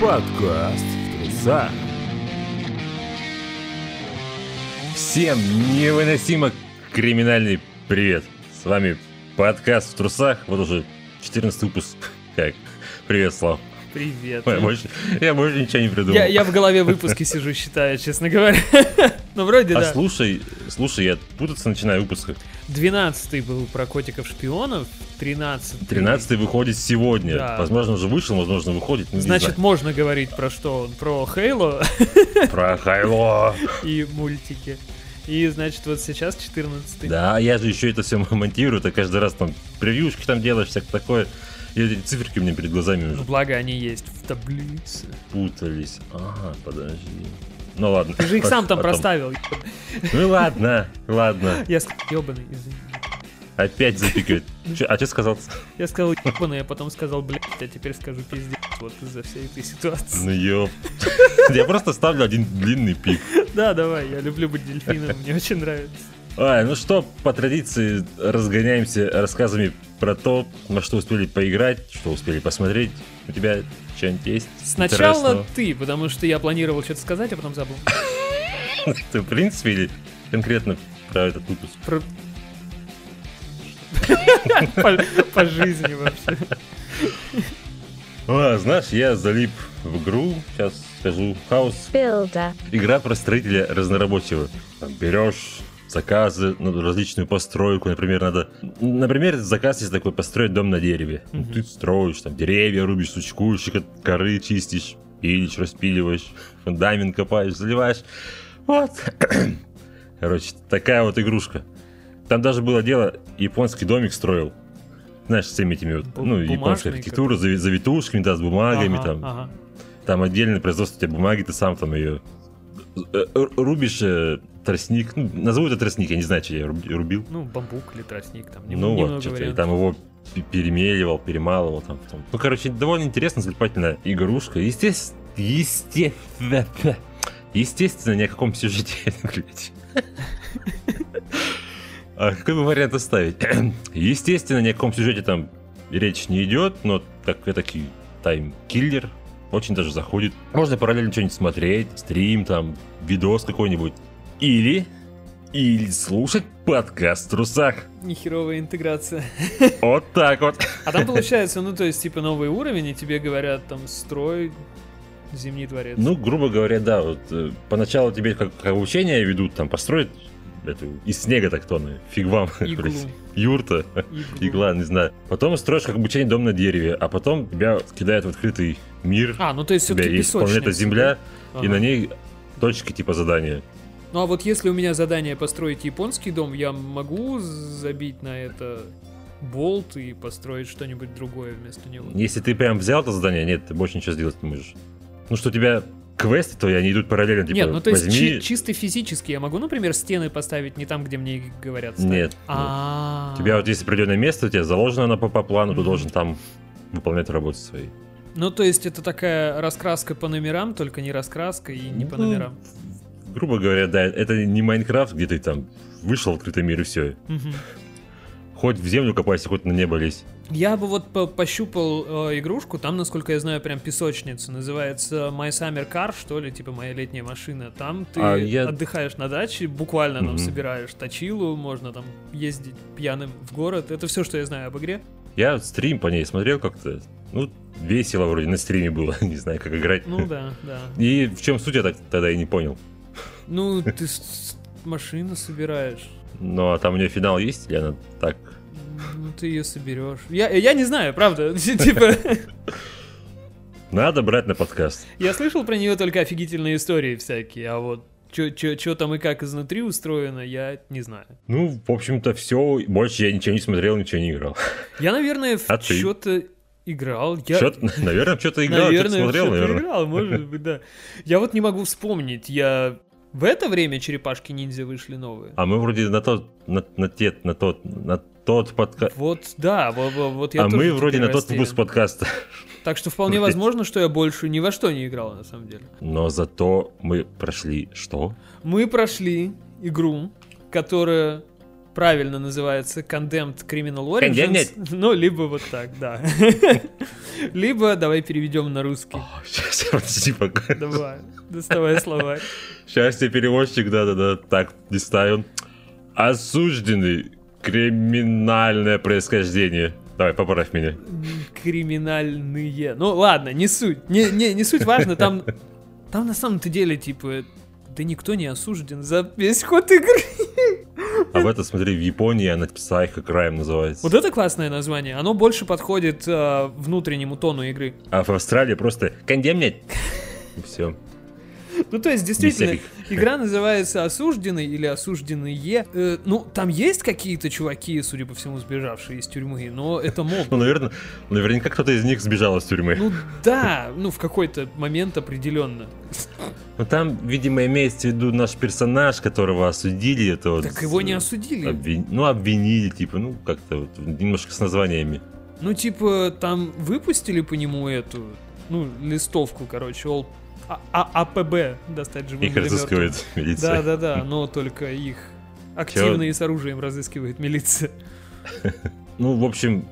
Подкаст в трусах. Всем невыносимо криминальный привет. С вами подкаст в трусах. Вот уже 14 выпуск. Как? Привет, Слав. Привет. Я больше, я больше ничего не придумал. Я, я в голове выпуски сижу, считаю, честно говоря. Ну, вроде а да. слушай, слушай, я путаться начинаю выпуска. 12 был про котиков-шпионов, 13 13 выходит сегодня. Да. Возможно, уже вышел, возможно, выходит. не Значит, знаю. можно говорить про что? Про Хейло Про Хайло. и мультики. И, значит, вот сейчас 14 Да, я же еще это все монтирую, ты каждый раз там превьюшки там делаешь, всякое такое. И эти циферки у меня перед глазами Ну, уже благо они есть в таблице. путались. Ага, подожди. Ну ладно. Ты же их сам там Потом. проставил. Ну ладно, ладно. Я ебаный, извини. Опять запикивает. А что сказал? Я сказал ебаный, а потом сказал, блядь, а теперь скажу пиздец. Вот из-за всей этой ситуации. Ну ёп. Я просто ставлю один длинный пик. Да, давай, я люблю быть дельфином, мне очень нравится. Ай, ну что, по традиции разгоняемся рассказами про то, на что успели поиграть, что успели посмотреть. У тебя что-нибудь есть? Сначала ты, потому что я планировал что-то сказать, а потом забыл. Ты в принципе или конкретно про этот выпуск? Про- по, по жизни вообще. А, знаешь, я залип в игру, сейчас скажу, хаос. Игра про строителя разнорабочего. Там берешь заказы на различную постройку, например, надо... Например, заказ есть такой, построить дом на дереве. Ну, Ты строишь, там, деревья рубишь, сучкуешь, коры чистишь, пилишь, распиливаешь, фундамент копаешь, заливаешь. Вот. Короче, такая вот игрушка. Там даже было дело, японский домик строил. Знаешь, с всеми этими вот, Бу- ну, японская архитектура, зави- завитушками, да, с бумагами, Ага, там, ага. там отдельное производство у тебя бумаги, ты сам там ее э, рубишь э, тростник, ну, назову это тростник, я не знаю, что я руб- рубил. Ну, бамбук или тростник, там нем- ну вот, что-то, вариантов. там его пе- перемеливал, перемалывал там потом. Ну, короче, довольно интересная, залипательная игрушка. Естественно, естественно, естественно, ни о каком сюжете. А какой бы вариант оставить? Естественно, ни о каком сюжете там речь не идет, но так таки time-killer очень даже заходит. Можно параллельно что-нибудь смотреть, стрим там, видос какой-нибудь. Или, или слушать подкаст в трусах. Нехеровая интеграция. Вот так вот. А там получается, ну, то есть, типа, новый уровень, и тебе говорят, там, строй Зимний дворец. Ну, грубо говоря, да, вот э, поначалу тебе как, как обучение ведут, там, построить эту, из снега так то, фиг вам, Иглу. юрта, Иглу. игла, не знаю. Потом строишь как обучение дом на дереве, а потом тебя кидают в открытый мир, А, ну, то есть, все-таки есть планета Земля, и Ага. на ней точки типа задания. Ну, а вот если у меня задание построить японский дом, я могу забить на это болт и построить что-нибудь другое вместо него? Если ты прям взял это задание, нет, ты больше ничего сделать не можешь. Ну, что у тебя квесты, то они идут параллельно, типа, Нет, ну то есть возьми... чи- чисто физически я могу, например, стены поставить не там, где мне говорят ставить? Нет. А. У тебя вот есть определенное место, у тебя заложено оно по, по плану, ты должен там выполнять работы свои. Ну, то есть это такая раскраска по номерам, только не раскраска и не по Ну, номерам. Грубо говоря, да, это не Майнкрафт, где ты там вышел в открытый мир и все. Хоть в землю копайся, хоть на небо лезь. Я бы вот по- пощупал э, игрушку, там, насколько я знаю, прям песочница, называется My Summer Car, что ли, типа моя летняя машина. Там ты А я- отдыхаешь на даче, буквально там Мгм. собираешь точилу, можно там ездить пьяным в город. Это все, что я знаю об игре. Я стрим по ней смотрел как-то. Ну, весело вроде на стриме было, не знаю, как играть. Ну да, да. И в чем суть, я так тогда и не понял. Ну, ты машину собираешь. Ну, а там у нее финал есть, или она так? Ну, ты ее соберешь. Я, я не знаю, правда. Типа, Надо брать на подкаст. я слышал про нее только офигительные истории всякие, а вот что там и как изнутри устроено, я не знаю. Ну, в общем-то, все. Больше я ничего не смотрел, ничего не играл. Я, наверное, в А что-то играл. Я... Чё-то, наверное, что-то играл, что-то наверное, смотрел, что-то наверное. играл, может быть, да. Я вот не могу вспомнить. Я в это время черепашки ниндзя вышли новые. А мы вроде на тот, на, на те, на тот, на тот подкаст. Вот, да, во- во- вот я А мы вроде на тот выпуск подкаста. Так что вполне возможно, что я больше ни во что не играл, на самом деле. Но зато мы прошли что? Мы прошли игру, которая правильно называется Condemned Criminal Origins. Condemned. Ну, либо вот так, да. Либо давай переведем на русский. Сейчас, подожди, пока. Давай, доставай словарь. Сейчас я переводчик, да-да-да. Так, листаю. Осужденный. Криминальное происхождение. Давай, поправь меня. Криминальные. Ну ладно, не суть. Не, не, не суть важно, там, там на самом-то деле, типа, да никто не осужден за весь ход игры. А в это, смотри, в Японии она Psycho Crime называется. Вот это классное название. Оно больше подходит э, внутреннему тону игры. А в Австралии просто кондемнять. И все. Ну, то есть, действительно, игра называется «Осужденный» или «Осужденные». Э, ну, там есть какие-то чуваки, судя по всему, сбежавшие из тюрьмы, но это моб. Ну, наверное, наверняка кто-то из них сбежал из тюрьмы. Ну, да, ну, в какой-то момент определенно. Ну, там, видимо, имеется в виду наш персонаж, которого осудили. Это вот, Так его не осудили. обвин- Ну, обвинили, типа, ну, как-то вот, немножко с названиями. Ну, типа, там выпустили по нему эту, ну, листовку, короче, ол... А- А- АПБ достать живым Их разыскивает милиция. Да, да, да, но только их активно и с оружием разыскивает милиция. Ну, в общем,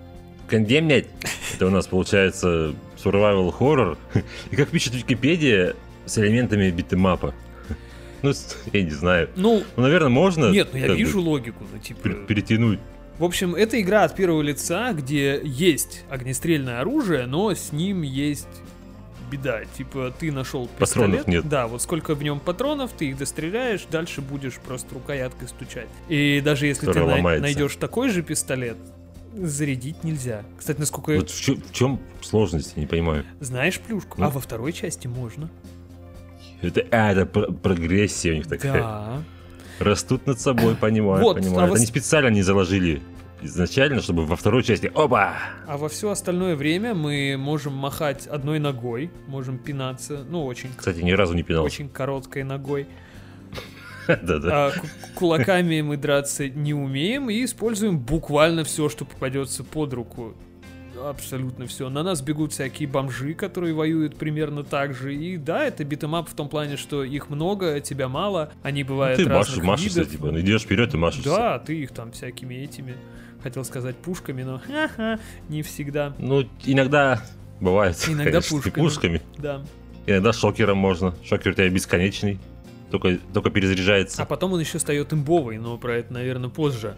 кондемнять, это у нас получается survival horror. И как пишет Википедия, с элементами битэмапа. Ну, я не знаю. Ну, Ну, наверное, можно нет, ну я как бы, вижу логику, ну, типа... пер- перетянуть. В общем, это игра от первого лица, где есть огнестрельное оружие, но с ним есть беда. Типа, ты нашел пистолет. Патронов нет. Да, вот сколько в нем патронов, ты их достреляешь, дальше будешь просто рукояткой стучать. И даже если ты ломается. найдешь такой же пистолет, зарядить нельзя. Кстати, насколько я... Вот в чем, сложность, я не понимаю. Знаешь плюшку? Ну. А во второй части можно. Это, а, это пр- прогрессия у них такая. Да. Растут над собой, понимаю, Вот, понимаю. а Это вот- не специально не заложили изначально, чтобы во второй части, опа! А во все остальное время мы можем махать одной ногой, можем пинаться, ну, очень, Кстати, ни разу не пинался. очень короткой ногой. Да-да. А ку- кулаками мы драться не умеем и используем буквально все, что попадется под руку. Абсолютно все. На нас бегут всякие бомжи, которые воюют примерно так же. И да, это beat 'em up в том плане, что их много, тебя мало. Они бывают Ну, Ты машешь, разных машешься, видов. типа, ну, идешь вперед и машешься. Да, ты их там всякими этими, хотел сказать пушками, но ха-ха, не всегда. Ну, иногда бывает. Иногда конечно, пушками. пушками. Да. Иногда шокером можно. Шокер у тебя бесконечный. Только, только перезаряжается. А потом он еще стает имбовый, но про это, наверное, позже.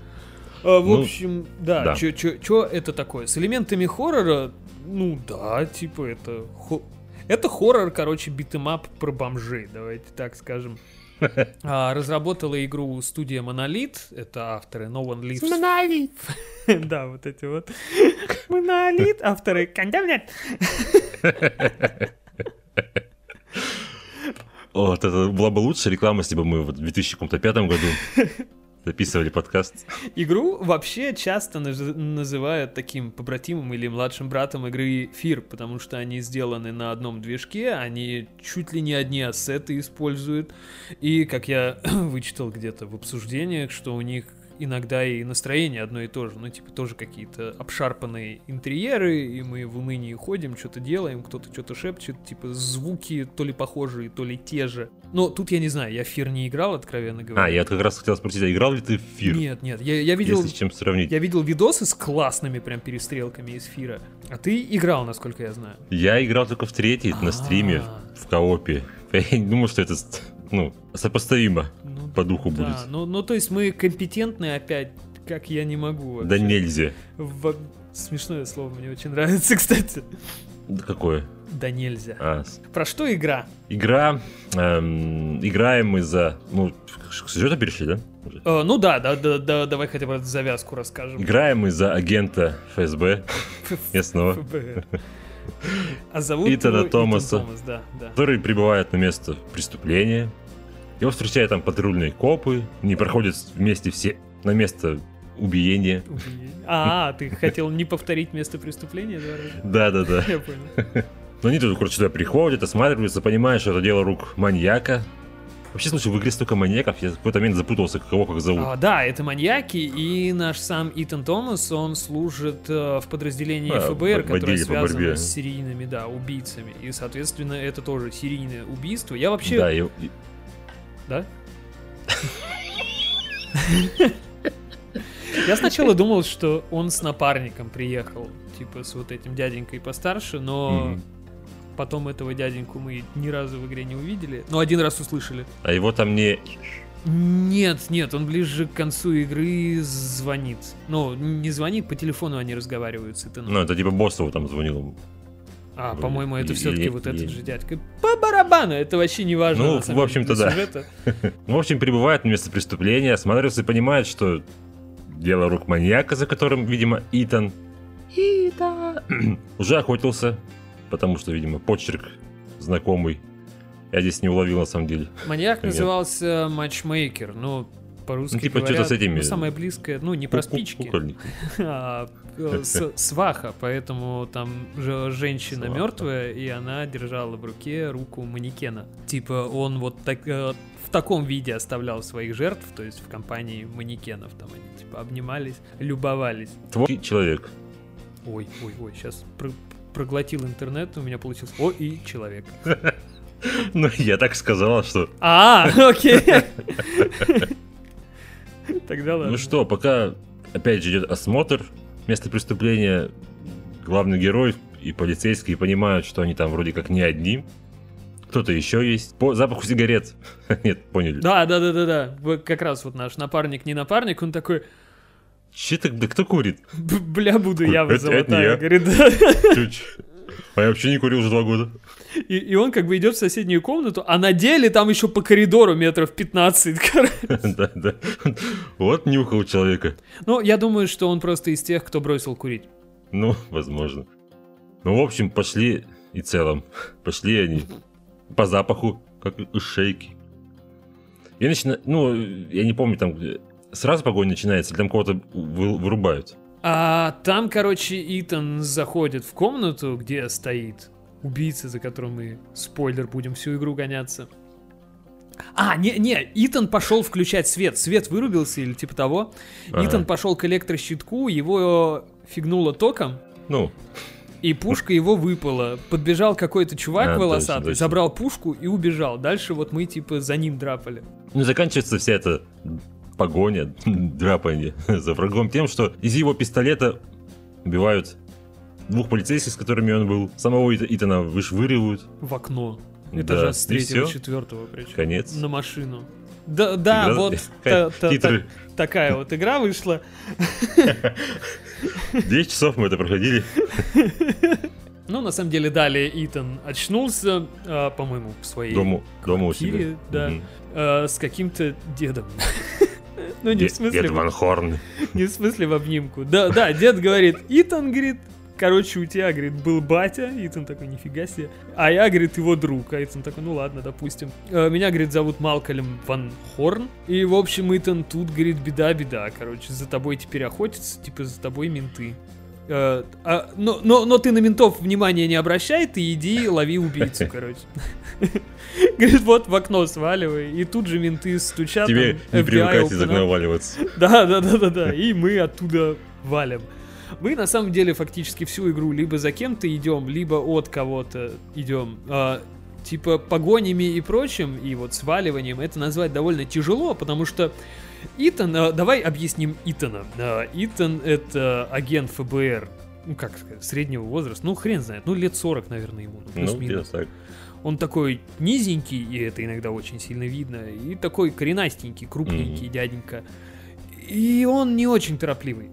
А, в Ну, общем, да, да. что это такое? С элементами хоррора, ну да, типа это... хо- Это хоррор, короче, beat 'em up про бомжей, давайте так скажем. А, разработала игру студия Monolith, это авторы No One Lives. Монолит. Да, вот эти вот. Monolith, авторы. О, вот это была бы лучшая реклама, если бы мы вот в 2005 году записывали подкаст. Игру вообще часто наз- называют таким побратимом или младшим братом игры Фир, потому что они сделаны на одном движке, они чуть ли не одни ассеты используют. И, как я вычитал где-то в обсуждениях, что у них иногда и настроение одно и то же, ну, типа, тоже какие-то обшарпанные интерьеры, и мы в унынии ходим, что-то делаем, кто-то что-то шепчет, типа, звуки то ли похожие, то ли те же. Но тут я не знаю, я в Фир не играл, откровенно говоря. А, я как раз хотел спросить, а играл ли ты в Фир? Нет, нет, я, я видел... Если с чем сравнить. Я видел видосы с классными прям перестрелками из Фира. А ты играл, насколько я знаю. Я играл только в третий, на стриме, А. в коопе. Я не думал, что это, ну, сопоставимо по духу да, будет. ну, ну то есть мы компетентны опять, как я не могу вообще. Да нельзя. Во- Смешное слово, мне очень нравится, кстати. Да какое? Да нельзя. А, Про что игра? игра. эм, играем мы за... Ну, к сюжету перешли, да? Э, ну да, да, да, да, давай хотя бы завязку расскажем. Играем мы за агента ФСБ местного. А зовут Итана Томаса. Томас, да, да. который прибывает на место преступления. Его встречают там патрульные копы, не проходят вместе все на место убиения. А, ты хотел не повторить место преступления, да? Да-да-да. Я понял. Но они тут, короче, сюда приходят, осматриваются, понимают, что это дело рук маньяка. Вообще, слушай, в игре столько маньяков, я в какой-то момент запутался, кого как зовут. А, да, это маньяки, и наш сам Итан Томас, он служит э, в подразделении А, ФБР, которое связано с серийными, да, убийцами. И, соответственно, это тоже серийное убийство. Я вообще... Да, и- Да? Я сначала думал, что он с напарником приехал, типа с вот этим дяденькой постарше, но потом этого дяденьку мы ни разу в игре не увидели. Но один раз услышали. А его там не... Нет, нет, он ближе к концу игры звонит. Ну, не звонит, по телефону они разговаривают с Итаном. Ну, это типа босс его там звонил. А, по-моему, это все-таки вот этот же дядька. По барабану, это вообще не важно. Ну, в общем-то, да. Ну, в общем, прибывает на место преступления, осматривается и понимает, что дело рук маньяка, за которым, видимо, Итан... Итан! Уже охотился, потому что, видимо, почерк знакомый. Я здесь не уловил, на самом деле. Маньяк назывался Матчмейкер, ну, по-русски Ну, типа, что-то говоря, с этими- ну, самое близкое, ну, не про спички, а с- сваха, поэтому там же женщина Сваха. мертвая, и она держала в руке руку манекена. Типа он вот так, э, в таком виде оставлял своих жертв, то есть в компании манекенов, там они типа обнимались, любовались. Твой человек. Ой, ой, ой, сейчас проглотил интернет, у меня получился. О, и человек. Ну, я так сказала, что... А, окей. Тогда ладно. Ну что, пока, опять же, идет осмотр места преступления, главный герой и полицейские понимают, что они там вроде как не одни. Кто-то еще есть. По запаху сигарет. Нет, поняли. Да, да, да, да, да. Вот Как раз вот наш напарник, не напарник, он такой, Че так, да кто курит? «Б- бля, буду я Это- это не я. Говорит, да. А я вообще не курил уже два года. И, и он как бы идет в соседнюю комнату, а на деле там еще по коридору метров 15. короче. Да, да. Вот нюхал человека. Ну, я думаю, что он просто из тех, кто бросил курить. Ну, возможно. Ну, в общем, пошли и целом. Пошли они по запаху, как из шейки. И начина... Ну, я не помню, там сразу погонь начинается, или там кого-то вы- вырубают. А там, короче, Итан заходит в комнату, где стоит убийца, за которым мы, спойлер, будем всю игру гоняться. А, не, не, Итан пошел включать свет. Свет вырубился или типа того. Ага. Итан пошел к электрощитку, его фигнуло током, Ну, и пушка его выпала. Подбежал какой-то чувак А, точно, волосатый, точно. забрал пушку и убежал. Дальше вот мы типа за ним драпали. ну, заканчивается вся эта погоня, драпанье за врагом тем, что из его пистолета убивают двух полицейских, с которыми он был. Самого Ита- Итана вышвыривают. В окно. Да, Этажа с и третьего, четвертого причем. Конец. На машину. Да, да, Игра- вот та- та- та- такая вот игра вышла. 10 часов мы это проходили. Ну, на самом деле, далее Итан очнулся, а, по-моему, в своей Дому, дома у себя. да, а, с каким-то дедом. Ну, не в смысле, Дед Ван Хорн. не в смысле в обнимку. Да, да, дед говорит, Итан, говорит, короче, у тебя, говорит, был батя. Итан такой, нифига себе. А я, говорит, его друг. А Итан такой, ну ладно, допустим. «Э, Меня, говорит, зовут Малкольм Ван Хорн. И, в общем, Итан тут, говорит, беда-беда. Короче, за тобой теперь охотятся, типа, за тобой менты. Э, а, но, но, но ты на ментов внимания не обращай, ты иди лови убийцу, короче. Говорит, вот в окно сваливай. И тут же менты стучат. Тебе там, не привыкать из окна валиваться. Да, да, да, да, да. И мы оттуда валим. Мы на самом деле фактически всю игру либо за кем-то идем, либо от кого-то идем. А, типа погонями и прочим, и вот сваливанием это назвать довольно тяжело, потому что Итан, а, давай объясним Итана. А, Итан это агент ФБР, ну как сказать, среднего возраста, ну хрен знает, ну лет 40, наверное, ему, ну, Ну, плюс-минус. так. Он такой низенький, и это иногда очень сильно видно, и такой коренастенький, крупненький дяденька. И он не очень торопливый.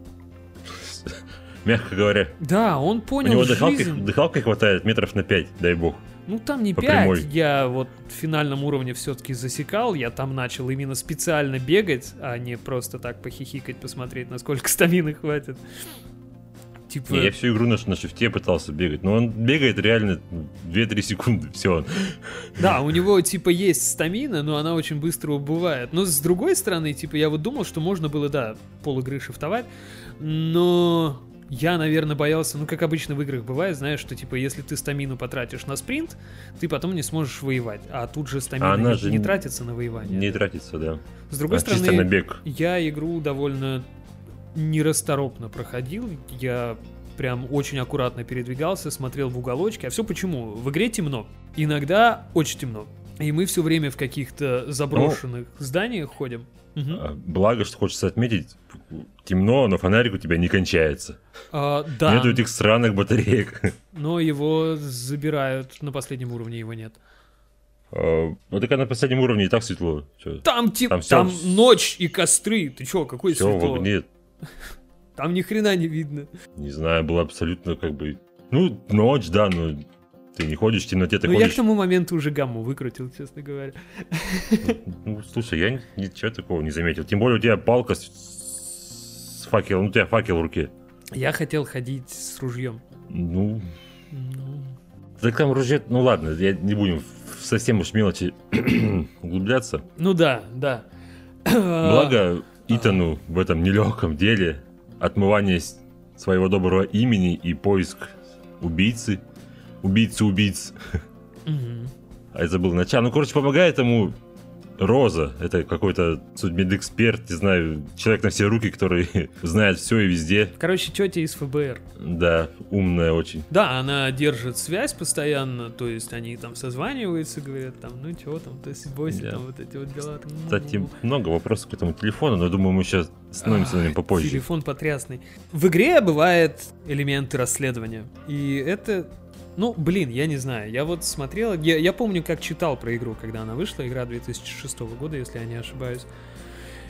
Мягко говоря. Да, он У понял него дыхалки, дыхалки хватает метров на 5, дай бог. Ну там не по 5, прямой. я вот в финальном уровне все-таки засекал, я там начал именно специально бегать, а не просто так похихикать, посмотреть, насколько стамины хватит. Типа, Не, я всю игру на, на шифте пытался бегать, но он бегает реально 2-3 секунды, все. да, у него типа есть стамина, но она очень быстро убывает. Но с другой стороны, типа я вот думал, что можно было, да, пол игры шифтовать, но я, наверное, боялся, ну, как обычно в играх бывает, знаешь, что, типа, если ты стамину потратишь на спринт, ты потом не сможешь воевать. А тут же стамина она не, же не тратится на воевание. Не тратится, да. С другой А стороны, на бег. я игру довольно нерасторопно проходил. Я прям очень аккуратно передвигался, смотрел в уголочки. А все почему? В игре темно. Иногда очень темно. И мы все время в каких-то заброшенных зданиях ходим. А, Благо, что хочется отметить, темно, но фонарик у тебя не кончается. А, да, Нету этих странных батареек. но его забирают, на последнем уровне его нет. А, Ну так на последнем уровне и так светло. Чё? Там типа, Там там, ночь и костры. Ты чё, какой Все, светло? нет. Там ни хрена не видно. Не знаю, было абсолютно как бы... Ну, ночь, да, но ты не ходишь в темноте, ты Ну, я к ходишь... тому моменту уже гамму выкрутил, честно говоря. Ну, слушай, я ни- ничего такого не заметил. Тем более у тебя палка с, с факелом, ну, у тебя факел в руке. Я хотел ходить с ружьем. Ну, Ну, так там ружье... Ну ладно, я не будем совсем уж мелочи углубляться. Ну да, да. Благо Итану в этом нелегком деле отмывание своего доброго имени и поиск убийцы, убийцы убийц. Мгм. А я забыл начало. Ну, короче, помогает ему Роза. Это какой-то судмедэксперт, не знаю, человек на все руки, который знает все и везде. Короче, тетя из ФБР. Да, умная очень. Да, она держит связь постоянно, то есть они там созваниваются, говорят там, ну чё там, то есть бойся, Да. там вот эти вот дела. там, ну, Кстати, ну. много вопросов к этому телефону, но думаю, мы сейчас остановимся на нем Ай, попозже. Телефон потрясный. В игре бывают элементы расследования. И это... Ну, блин, я не знаю. Я вот смотрел... Я, я помню, как читал про игру, когда она вышла. Игра 2006 года, если я не ошибаюсь.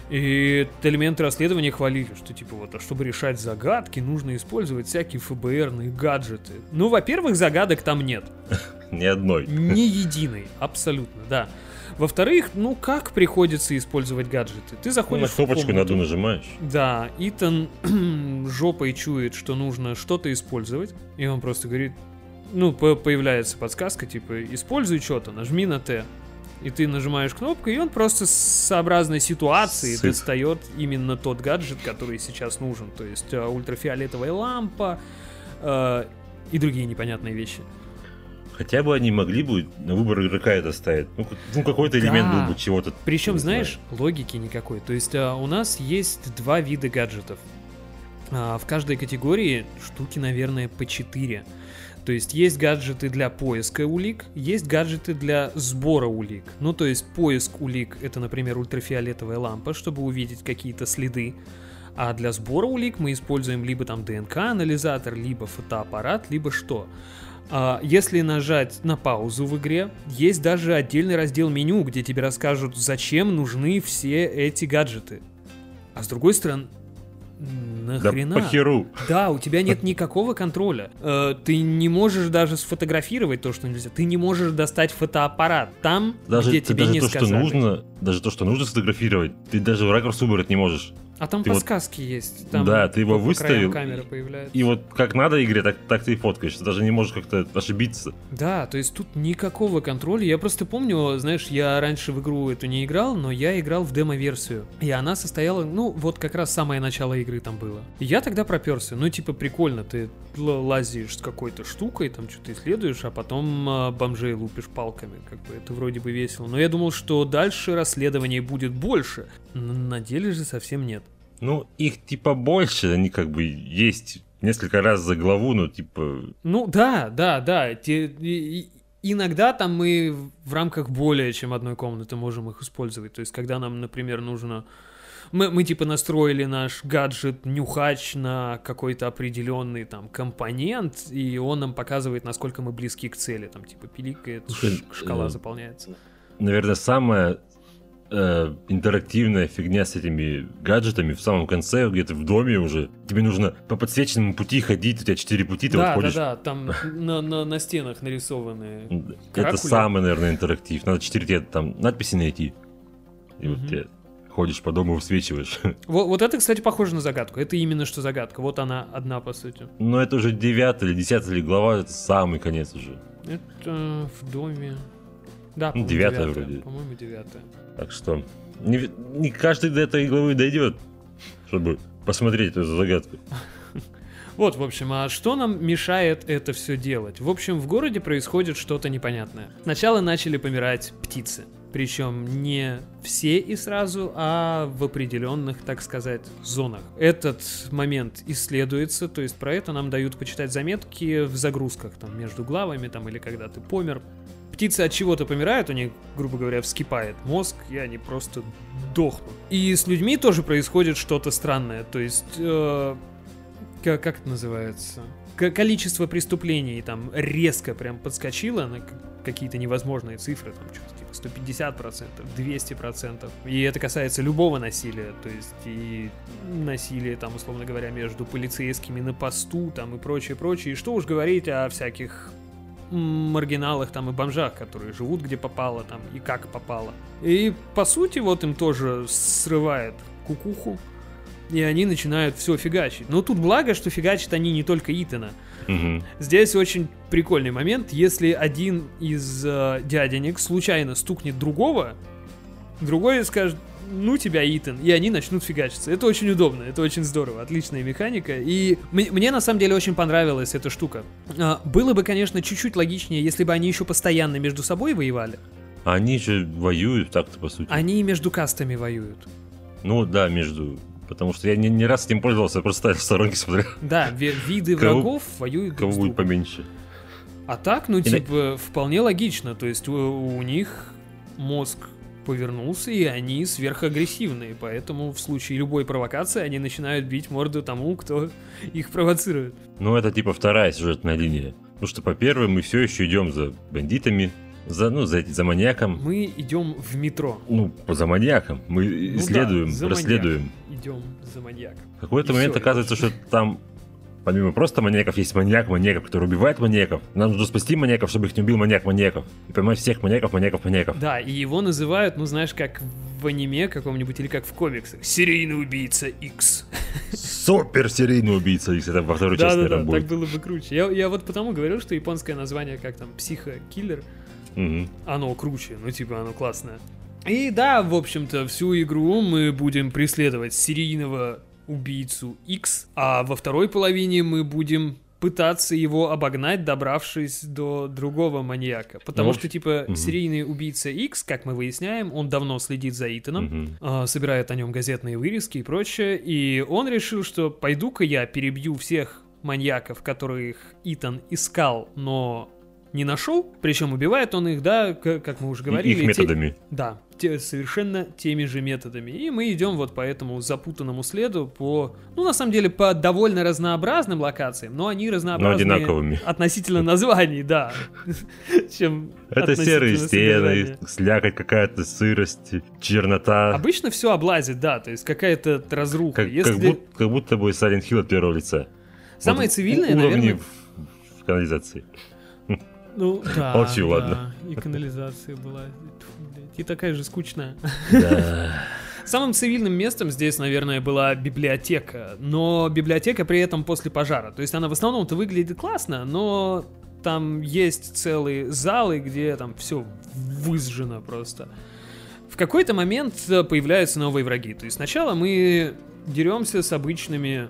И элементы расследования хвалили, что типа вот, а чтобы решать загадки, нужно использовать всякие ФБРные гаджеты. Ну, во-первых, загадок там нет. Ни одной. Ни единой, абсолютно, да. Во-вторых, ну как приходится использовать гаджеты? Ты Ну, заходишь на в кнопочку на комнату, одну нажимаешь. да, Итан жопой чует, что нужно что-то использовать, и он просто говорит, ну, по- появляется подсказка, типа, используй что-то, нажми на Т. И ты нажимаешь кнопку, и он просто сообразной ситуации Сыт. достает именно тот гаджет, который сейчас нужен. То есть э, ультрафиолетовая лампа э, и другие непонятные вещи. Хотя бы они могли бы на выбор игрока это ставить. Ну, ну, какой-то элемент Да. был бы чего-то. Причем, знаешь, логики никакой. То есть а, у нас есть два вида гаджетов. А, в каждой категории штуки, наверное, по 4. То есть есть гаджеты для поиска улик, есть гаджеты для сбора улик. Ну, то есть поиск улик это, например, ультрафиолетовая лампа, чтобы увидеть какие-то следы. А для сбора улик мы используем либо там ДНК-анализатор, либо фотоаппарат, либо что. А, Если нажать на паузу в игре, есть даже отдельный раздел меню, где тебе расскажут, зачем нужны все эти гаджеты. А с другой стороны, Да нахрена? похеру. Да, у тебя нет никакого контроля. Э, ты не можешь даже сфотографировать то, что нельзя. Ты не можешь достать фотоаппарат там, Даже, где тебе даже не то, сказали. что нужно, даже то, что нужно сфотографировать, ты даже в ракурс выбрать не можешь. А там ты вот- подсказки есть. Там Да, ты его выставил, камера появляется. И вот как надо игре, так, так ты и фоткаешь. Ты даже не можешь как-то ошибиться. Да, то есть тут никакого контроля. Я просто помню, знаешь, я раньше в игру эту не играл, но я играл в демо-версию. И она состояла, ну, вот как раз самое начало игры там было. И я тогда проперся. Ну, типа, прикольно, ты лазишь с какой-то штукой, там что-то исследуешь, а потом а, бомжей лупишь палками. Как бы это вроде бы весело. Но я думал, что дальше расследований будет больше. На деле же совсем нет. Ну, их типа больше, они как бы есть несколько раз за главу, но типа... Ну да, да, да. Те- иногда там мы в рамках более чем одной комнаты можем их использовать. То есть, когда нам, например, нужно. Мы, мы типа настроили наш гаджет нюхач на какой-то определенный там компонент, и он нам показывает, насколько мы близки к цели. Там типа пиликает, Слушай, шкала э, заполняется. Наверное, самая э, интерактивная фигня с этими гаджетами в самом конце, где-то в доме уже. Тебе нужно по подсвеченному пути ходить, у тебя четыре пути, ты Да, вот да, ходишь. да, там на, на, на стенах нарисованы. Это Каракули. самый, наверное, интерактив. Надо четыре тебе там надписи найти. И вот ты ходишь по дому, высвечиваешь. Вот, вот это, кстати, похоже на загадку. Это именно что загадка. Вот она одна, по сути. Но это уже девятая или десятая или глава, это самый конец уже. Это в доме. Да, девятая. вроде. По-моему, девятая. Так что не, не каждый до этой главы дойдет, чтобы посмотреть эту загадку. Вот, в общем, а что нам мешает это все делать? В общем, в городе происходит что-то непонятное. Сначала начали помирать птицы. Причем не все и сразу, а в определенных, так сказать, зонах. Этот момент исследуется, то есть про это нам дают почитать заметки в загрузках, там, между главами, там, или когда ты помер. Птицы от чего-то помирают, у них, грубо говоря, вскипает мозг, и они просто дохнут. И с людьми тоже происходит что-то странное. То есть, э, как, как это называется? К- количество преступлений там резко прям подскочило на какие-то невозможные цифры, там что-то типа 150%, 200%. И это касается любого насилия, то есть и насилие, там, условно говоря, между полицейскими на посту, там, и прочее, прочее. И что уж говорить о всяких маргиналах там и бомжах, которые живут где попало там и как попало. И по сути вот им тоже срывает кукуху, и они начинают все фигачить. Но тут благо, что фигачат они не только Итана. Мгм. Здесь очень прикольный момент, если один из э, дяденек случайно стукнет другого, другой скажет, ну тебя, Итан, и они начнут фигачиться. Это очень удобно, это очень здорово, отличная механика. И мне на самом деле очень понравилась эта штука. А, было бы, конечно, чуть-чуть логичнее, если бы они еще постоянно между собой воевали. Они же воюют так-то, по сути. Они между кастами воюют. Ну да, между... Потому что я не, не раз этим пользовался, я просто в сторонке смотрел, Да, ви- виды Кого- врагов воюют кого друг с будет поменьше. А так, ну, И на- типа, вполне логично. То есть у, у них мозг повернулся, и они сверхагрессивные. Поэтому в случае любой провокации они начинают бить морду тому, кто их провоцирует. Ну, это типа вторая сюжетная линия. Потому что по первой мы все еще идем за бандитами, за, ну, за, за маньяком. Мы идем в метро. Ну, за маньяком. Мы Ну исследуем, да, за расследуем. Идем за маньяком. В какой-то И момент всё, и оказывается, что там помимо просто маньяков есть маньяк маньяков, который убивает маньяков. Нам нужно спасти маньяков, чтобы их не убил маньяк маньяков. И поймать всех маньяков, маньяков, маньяков. Да, и его называют, ну, знаешь, как в аниме каком-нибудь или как в комиксах. Серийный убийца X. Супер серийный убийца, если это во второй части, Да-да-да, наверное, так будет. было бы круче. Я, я вот потому говорил, что японское название, как там, психо-киллер, Мгм. оно круче, ну типа оно классное. И да, в общем-то, всю игру мы будем преследовать серийного убийцу X, а во второй половине мы будем пытаться его обогнать, добравшись до другого маньяка. Потому Ну, что, типа, мгм. серийный убийца X, как мы выясняем, он давно следит за Итаном, Мгм. а, собирает о нем газетные вырезки и прочее, и он решил, что пойду-ка я перебью всех маньяков, которых Итан искал, но не нашел, причем убивает он их, да, как мы уже говорили. Их те- методами. да, те- совершенно теми же методами. И мы идем вот по этому запутанному следу по, ну, на самом деле, по довольно разнообразным локациям, но они разнообразные одинаковыми. относительно названий, да, чем Это серые стены, слякоть какая-то, сырость, чернота. Обычно все облазит, да, то есть какая-то разруха. Как, будто, будто бы Silent Hill от первого лица. Самое цивильное, наверное... в канализации. Ну, да, Молчу, да, ладно. И канализация была. Тьфу, блядь, И такая же скучная. Да. Самым цивильным местом здесь, наверное, была библиотека. Но библиотека при этом после пожара. То есть она в основном-то выглядит классно, но там есть целые залы, где там все выжжено просто. В какой-то момент э, появляются новые враги. То есть сначала мы деремся с обычными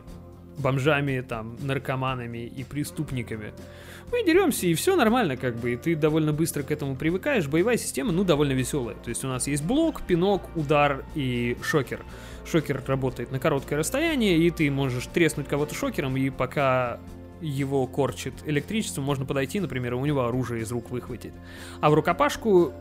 бомжами, там, наркоманами и преступниками. Мы деремся, и все нормально, как бы, и ты довольно быстро к этому привыкаешь. Боевая система, ну, довольно веселая. То есть у нас есть блок, пинок, удар и шокер. Шокер работает на короткое расстояние, и ты можешь треснуть кого-то шокером, и пока его корчит электричество, можно подойти, например, у него оружие из рук выхватить. А в рукопашку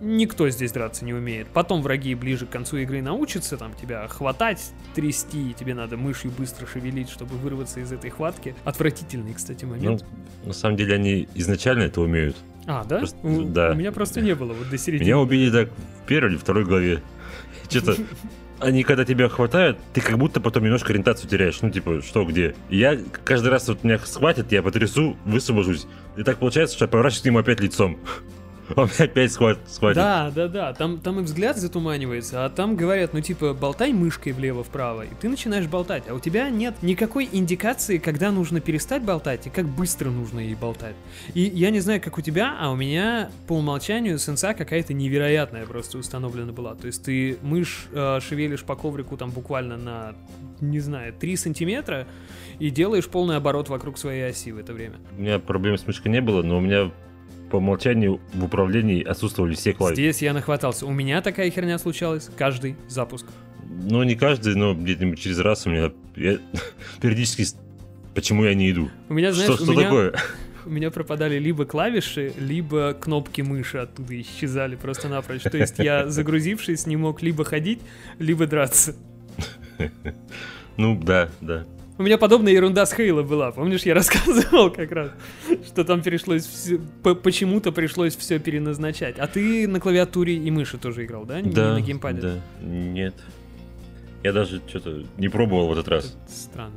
никто здесь драться не умеет. Потом враги ближе к концу игры научатся там тебя хватать, трясти, и тебе надо мышью быстро шевелить, чтобы вырваться из этой хватки. Отвратительный, кстати, Ну, момент. на самом деле они изначально это умеют. а, да? просто- у, да. у меня просто не было вот до середины. Меня убили так в первой или второй главе. Что-то они когда тебя хватают, ты как будто потом немножко ориентацию теряешь. Ну, типа, что, где. Я каждый раз вот меня схватят, я потрясу, высвобожусь. И так получается, что я поворачиваюсь к нему опять лицом. Он опять схватит. Да, да, да, там, там и взгляд затуманивается, а там говорят, ну типа, болтай мышкой влево-вправо, и ты начинаешь болтать, а у тебя нет никакой индикации, когда нужно перестать болтать и как быстро нужно ей болтать. И я не знаю, как у тебя, а у меня по умолчанию сенса какая-то невероятная просто установлена была. То есть ты мышь э, шевелишь по коврику там буквально на, не знаю, 3 сантиметра и делаешь полный оборот вокруг своей оси в это время. У меня проблем с мышкой не было, но у меня по умолчанию в управлении отсутствовали все клавиши. Здесь я нахватался. У меня такая херня случалась каждый запуск. Ну, не каждый, но где-нибудь через раз у меня... я периодически... Почему я не иду? У меня, знаешь, что у что меня... такое? у меня пропадали либо клавиши, либо кнопки мыши оттуда исчезали просто-напрочь. То есть я, загрузившись, не мог либо ходить, либо драться. Ну, да, да. У меня подобная ерунда с Хейла была. Помнишь, я рассказывал как раз, что там пришлось все, почему-то пришлось все переназначать. А ты на клавиатуре и мыши тоже играл, да? Не да, на геймпаде? Да, нет. Я даже что-то не пробовал в этот раз. Это странно.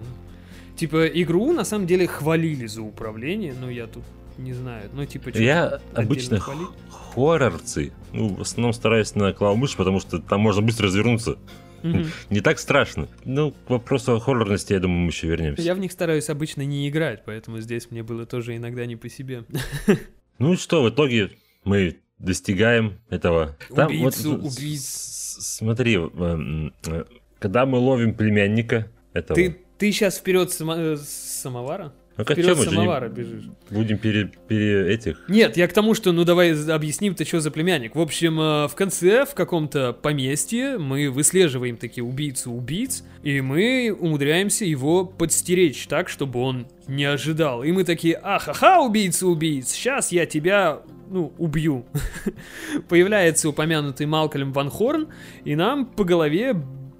Типа, игру на самом деле хвалили за управление, но я тут не знаю. Ну, типа, Я обычно хвалить? хоррорцы. Ну, в основном стараюсь на клавомышь, потому что там можно быстро развернуться. Не так страшно. Ну, к вопросу о хоррорности, я думаю, мы еще вернемся. Я в них стараюсь обычно не играть, поэтому здесь мне было тоже иногда не по себе. Ну и что, в итоге мы достигаем этого. Там, Убийцу, вот, убийц. Смотри, эм, э, когда мы ловим племянника этого... Ты, ты сейчас вперед само, э, самовара? Ну как Вперед самовара бежишь. Будем пере, пере этих. Нет, я к тому, что ну давай объясним-то, что за племянник. В общем, э, в конце, в каком-то поместье, мы выслеживаем такие убийцу убийц, и мы умудряемся его подстеречь так, чтобы он не ожидал. И мы такие, ахаха, убийца убийц, сейчас я тебя ну, убью. Появляется упомянутый Малкольм Ван Хорн, и нам по голове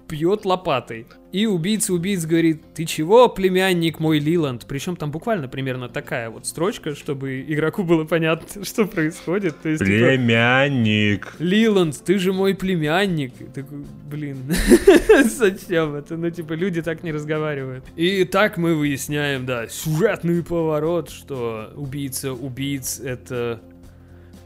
бьет лопатой. И убийца убийц говорит, ты чего, племянник мой Лиланд? Причем там буквально примерно такая вот строчка, чтобы игроку было понятно, что происходит. То есть, типа, племянник. Типа, Лиланд, ты же мой племянник. Такой, блин, зачем это? Ну, типа, люди так не разговаривают. И так мы выясняем, да, сюжетный поворот, что убийца убийц это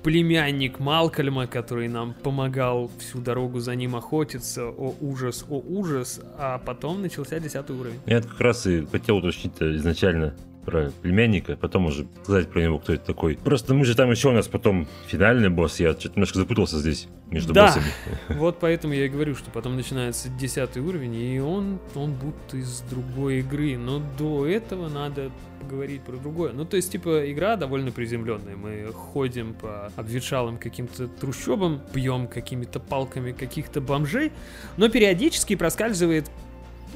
племянник Малкольма, который нам помогал всю дорогу за ним охотиться. О ужас, о ужас. А потом начался десятый уровень. Я как раз и хотел уточнить изначально про племянника, потом уже сказать про него, кто это такой. Просто мы же там еще у нас потом финальный босс, я что-то немножко запутался здесь между да. боссами. Вот поэтому я и говорю, что потом начинается десятый уровень, и он, он будто из другой игры. Но до этого надо поговорить про другое. Ну, то есть, типа, игра довольно приземленная. Мы ходим по обветшалым каким-то трущобам, бьем какими-то палками каких-то бомжей, но периодически проскальзывает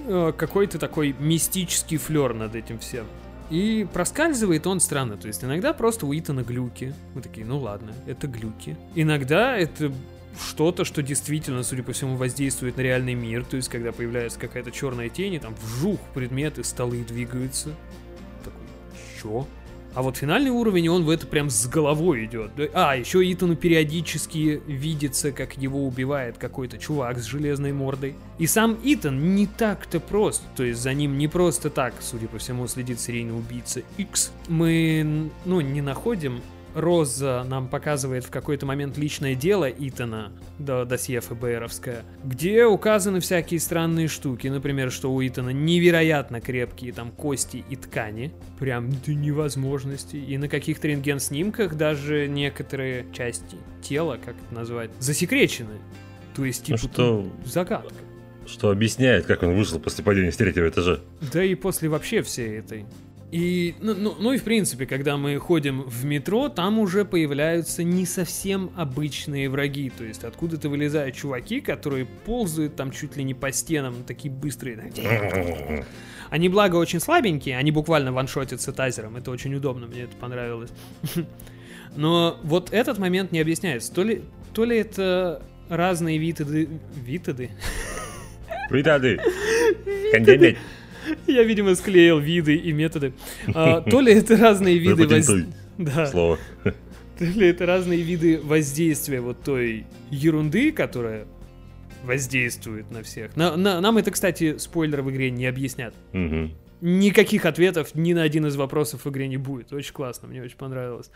э, какой-то такой мистический флер над этим всем. И проскальзывает он странно. То есть иногда просто у Итана глюки. Мы такие, ну ладно, это глюки. Иногда это что-то, что действительно, судя по всему, воздействует на реальный мир. То есть, когда появляется какая-то черная тень, и там вжух, предметы, столы двигаются. Такой, чё? А вот финальный уровень, он в это прям с головой идет. А, еще Итану периодически видится, как его убивает какой-то чувак с железной мордой. И сам Итан не так-то прост. То есть за ним не просто так, судя по всему, следит серийный убийца X. Мы, ну, не находим Роза нам показывает в какой-то момент личное дело Итана, до досье ФБРовское, где указаны всякие странные штуки. Например, что у Итана невероятно крепкие там кости и ткани. Прям до невозможности. И на каких-то рентген-снимках даже некоторые части тела, как это назвать, засекречены. То есть, ну типа, ну, что... загадка. Что объясняет, как он вышел после падения с третьего этажа. Да и после вообще всей этой и, ну, ну, ну и в принципе, когда мы ходим в метро, там уже появляются не совсем обычные враги. То есть откуда-то вылезают чуваки, которые ползают там чуть ли не по стенам, такие быстрые. Они, благо, очень слабенькие, они буквально ваншотятся тазером. Это очень удобно, мне это понравилось. Но вот этот момент не объясняется. То ли, то ли это разные витады... Витады? Витады. Кандидат. Я, видимо, склеил виды и методы. А, то ли это разные виды воздействия. Да. Слово. То ли это разные виды воздействия вот той ерунды, которая воздействует на всех. На, на, нам это, кстати, спойлеры в игре не объяснят. Угу. Никаких ответов ни на один из вопросов в игре не будет. Очень классно, мне очень понравилось.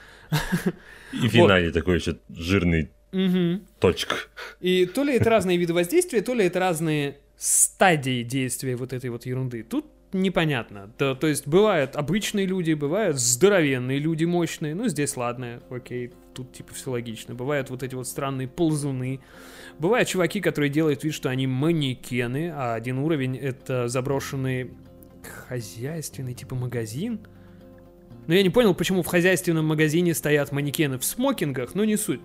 И финале вот. такой еще жирный угу. точка. И то ли это разные виды воздействия, то ли это разные стадии действия вот этой вот ерунды. Тут непонятно. То, то есть бывают обычные люди, бывают здоровенные люди мощные. Ну, здесь ладно, окей, тут типа все логично. Бывают вот эти вот странные ползуны. Бывают чуваки, которые делают вид, что они манекены, а один уровень это заброшенный хозяйственный типа магазин. Но я не понял, почему в хозяйственном магазине стоят манекены в смокингах, но не суть.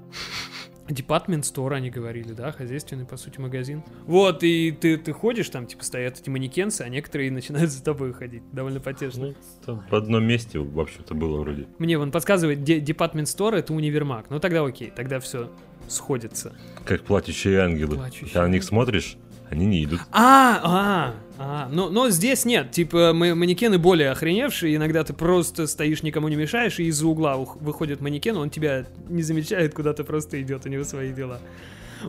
Департмент стор они говорили, да, хозяйственный, по сути, магазин. Вот, и ты, ты ходишь, там, типа, стоят эти манекенцы, а некоторые начинают за тобой ходить. Довольно потешно. Ну, там в одном месте, в общем-то, было вроде. Мне вон подсказывает, де- департмент стор это универмаг. Ну тогда окей, тогда все сходится. Как плачущие ангелы. Плачущие Когда на них смотришь, они не идут. А, а, а, но, но здесь нет, типа ма- манекены более охреневшие, иногда ты просто стоишь, никому не мешаешь, и из-за угла выходит манекен, он тебя не замечает, куда ты просто идет, у него свои дела.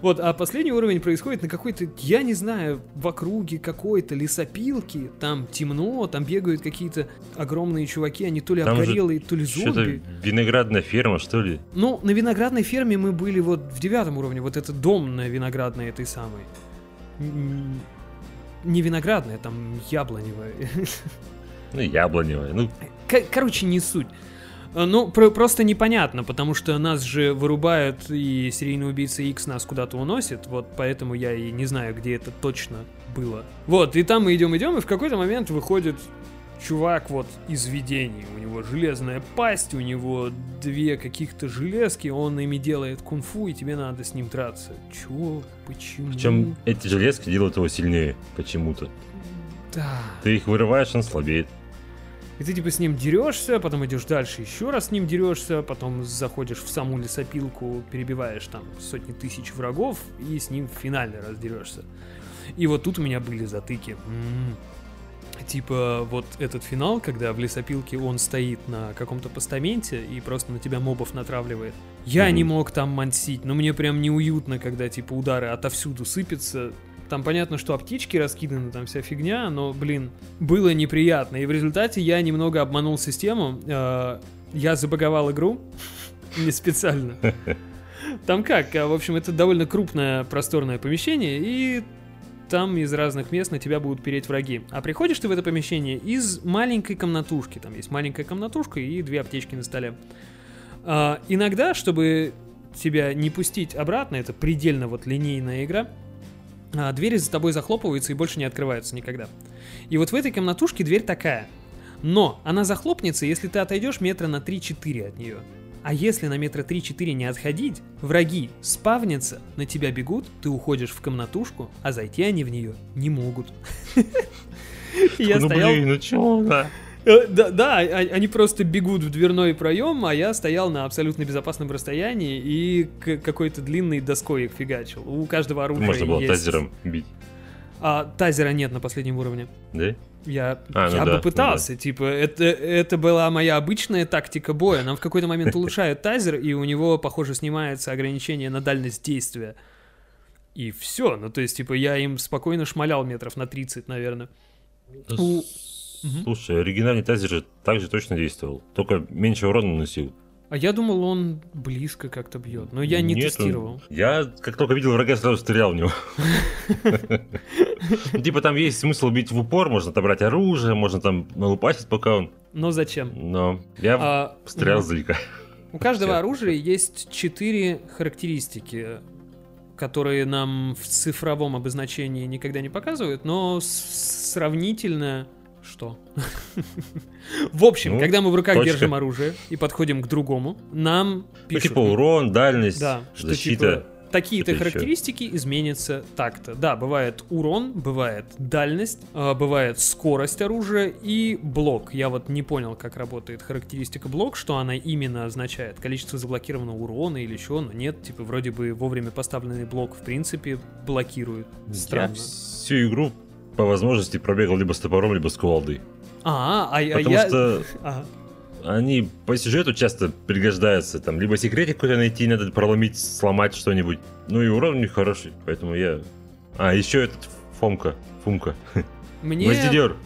Вот, а последний уровень происходит на какой-то, я не знаю, в округе какой-то лесопилки, там темно, там бегают какие-то огромные чуваки, они то ли Там обгорелые, то ли Что-то зомби. виноградная ферма, что ли? Ну, на виноградной ферме мы были вот в девятом уровне, вот этот дом на виноградной этой самой. Не виноградная, там яблоневая. Ну, яблоневая. Ну, Короче, не суть. Э, Ну, про- просто непонятно, потому что нас же вырубают, и серийный убийца X нас куда-то уносит, вот поэтому я и не знаю, где это точно было. Вот, и там мы идем-идем, и в какой-то момент выходит чувак вот из видений. У него железная пасть, у него две каких-то железки, он ими делает кунг-фу, и тебе надо с ним драться. Чего? Почему? причем эти железки делают его сильнее почему-то. Да. Ты их вырываешь, он слабеет. И ты типа с ним дерешься, потом идешь дальше, еще раз с ним дерешься, потом заходишь в саму лесопилку, перебиваешь там сотни тысяч врагов и с ним финально раздерешься. И вот тут у меня были затыки. М. Типа вот этот финал, когда в лесопилке он стоит на каком-то постаменте и просто на тебя мобов натравливает. Я Мгм. не мог там мансить, но мне прям неуютно, когда типа удары отовсюду сыпятся. Там понятно, что аптечки раскиданы, там вся фигня, но, блин, было неприятно. И в результате я немного обманул систему. Э, Я забаговал игру. Не специально. Там как? а, В общем, это довольно крупное просторное помещение, и там из разных мест на тебя будут переть враги. А приходишь ты в это помещение из маленькой комнатушки. Там есть маленькая комнатушка и две аптечки на столе. А, иногда, чтобы тебя не пустить обратно, это предельно вот линейная игра, а, двери за тобой захлопываются и больше не открываются никогда. И вот в этой комнатушке дверь такая. Но она захлопнется, если ты отойдешь метра на 3-4 от нее. А если на метра 3-4 не отходить, враги спавнятся, на тебя бегут, ты уходишь в комнатушку, а зайти они в нее не могут. Я ну, стоял... ну она? Э, Да, да, а- они просто бегут в дверной проем, а я стоял на абсолютно безопасном расстоянии и к- какой-то длинной доской их фигачил. У каждого оружия Можно было есть... тазером бить, А тазера нет на последнем уровне. да? Я, А, ну я да, бы ну пытался, типа, это, это была моя обычная тактика боя. Нам в какой-то момент улучшают тазер, и у него, похоже, снимается ограничение на дальность действия. И все, ну то есть, типа, я им спокойно шмалял метров на 30, наверное. У- Мгм. Слушай, оригинальный тазер же так же точно действовал, только меньше урона наносил. А я думал, он близко как-то бьет, но я не Нет, он- тестировал. Я как только видел врага, сразу стрелял в него. Ну, Типа там есть смысл бить в упор, можно отобрать оружие, можно там налупасить, пока он... Но зачем? Но я А, стрелял мгм. издалека. У каждого оружия есть четыре характеристики, которые нам в цифровом обозначении никогда не показывают, но сравнительно... Что? В общем, Ну, когда мы в руках точка. держим оружие и подходим к другому, нам Ну, пишут... типа урон, дальность, Да, что защита. типа такие-то характеристики изменятся так-то. Да, бывает урон, бывает дальность, а, бывает скорость оружия и блок. Я вот не понял, как работает характеристика блок, что она именно означает. Количество заблокированного урона или еще, но нет, типа вроде бы вовремя поставленный блок в принципе блокирует. Я Странно. всю игру по возможности пробегал либо с топором, либо с кувалдой. А, а, а Потому я... что Ага. Они по сюжету часто пригождаются. Там либо секретик какой-то найти, надо проломить, сломать что-нибудь. Ну и урон у них хороший, поэтому я... А, еще этот Фомка, Фумка, Мне... гвоздидер.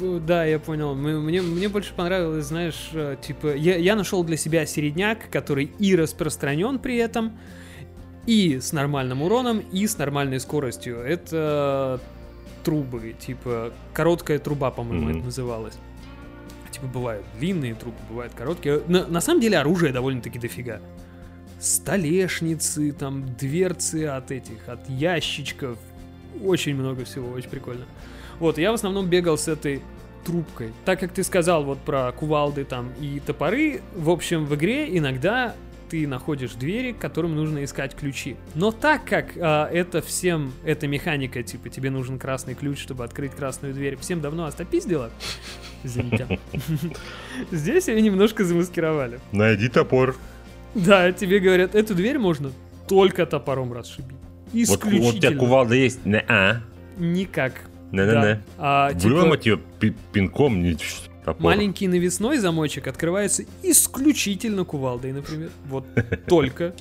Б- Да, я понял. Мне, мне больше понравилось, знаешь, э, типа, я, я нашел для себя середняк, который и распространен при этом, и с нормальным уроном, и с нормальной скоростью. Это трубы, типа, короткая труба, по-моему, Мгм. это называлось. Типа, бывают длинные трубы, бывают короткие. На, на самом деле оружия довольно-таки дофига. Столешницы, там, дверцы от этих, от ящичков. Очень много всего, очень прикольно. Вот, я в основном бегал с этой трубкой. Так как ты сказал вот про кувалды там и топоры, в общем, в игре иногда ты находишь двери, к которым нужно искать ключи. Но так как а, это всем, эта механика, типа, тебе нужен красный ключ, чтобы открыть красную дверь, всем давно остопиздила, извините, здесь ее немножко замаскировали. Найди топор. Да, тебе говорят, эту дверь можно только топором расшибить. Вот, Исключительно. вот у тебя кувалда есть? Не, а. Никак. Не-не-не. Да. А, типа, Выломать ее пи- пинком, не топор. маленький навесной замочек открывается исключительно кувалдой, например. Вот только.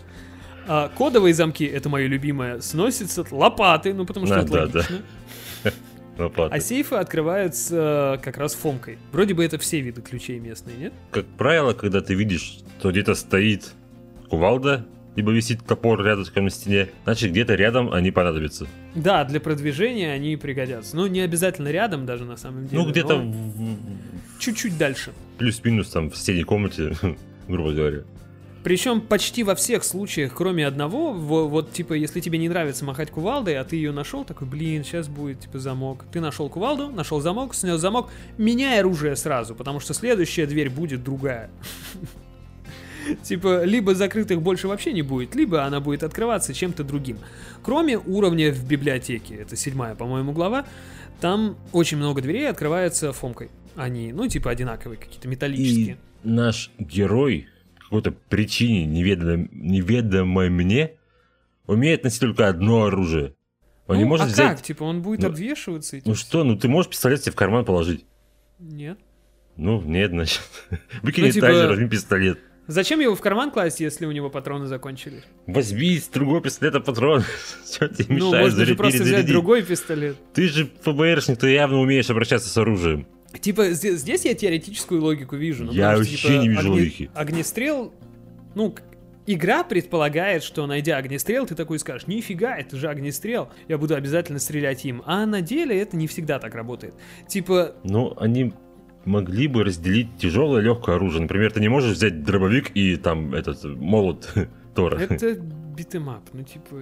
А, кодовые замки, это мое любимое, сносятся лопатой, ну потому что Да, это да, да. Лопатой. А сейфы открываются э, как раз фомкой. Вроде бы это все виды ключей местные, нет? Как правило, когда ты видишь, что где-то стоит кувалда, либо висит топор рядом на стене, значит где-то рядом они понадобятся. Да, для продвижения они пригодятся. Ну, не обязательно рядом даже на самом деле. Ну, где-то но в- чуть-чуть дальше. плюс-минус там в соседней комнате, грубо говоря. Причем почти во всех случаях, кроме одного, во- вот, типа, если тебе не нравится махать кувалдой, а ты ее нашел, такой, блин, сейчас будет, типа, замок. Ты нашел кувалду, нашел замок, снес замок, меняй оружие сразу, потому что следующая дверь будет другая. Типа, либо закрытых больше вообще не будет, либо она будет открываться чем-то другим. Кроме уровня в библиотеке, это седьмая, по-моему, глава, там очень много дверей открывается фомкой. Они, ну, типа, одинаковые какие-то, металлические. И наш герой какой-то причине, неведомой, неведомой мне, умеет носить только одно оружие. Он не Ну, может а взять... как? Типа, он будет Ну, обвешиваться этим Ну что, ну ты можешь пистолет себе в карман положить? Нет. Ну, нет, значит. Выкини Ну, типа- тайзер, возьми пистолет. Зачем его в карман класть, если у него патроны закончились? Возьми из другого пистолета патрон. Что тебе ну, мешает можно же зарядить, просто взять другой пистолет. Ты же ФБРшник, ты явно умеешь обращаться с оружием. Типа, здесь, здесь я теоретическую логику вижу. ну, Я потому что, вообще типа, не вижу огне- логики. Огнестрел, ну, игра предполагает, что найдя огнестрел, ты такой скажешь, нифига, это же огнестрел, я буду обязательно стрелять им. А на деле это не всегда так работает. Типа, Ну, они могли бы разделить тяжелое и легкое оружие. Например, ты не можешь взять дробовик и там этот молот Тора. это beat 'em up, ну, типа,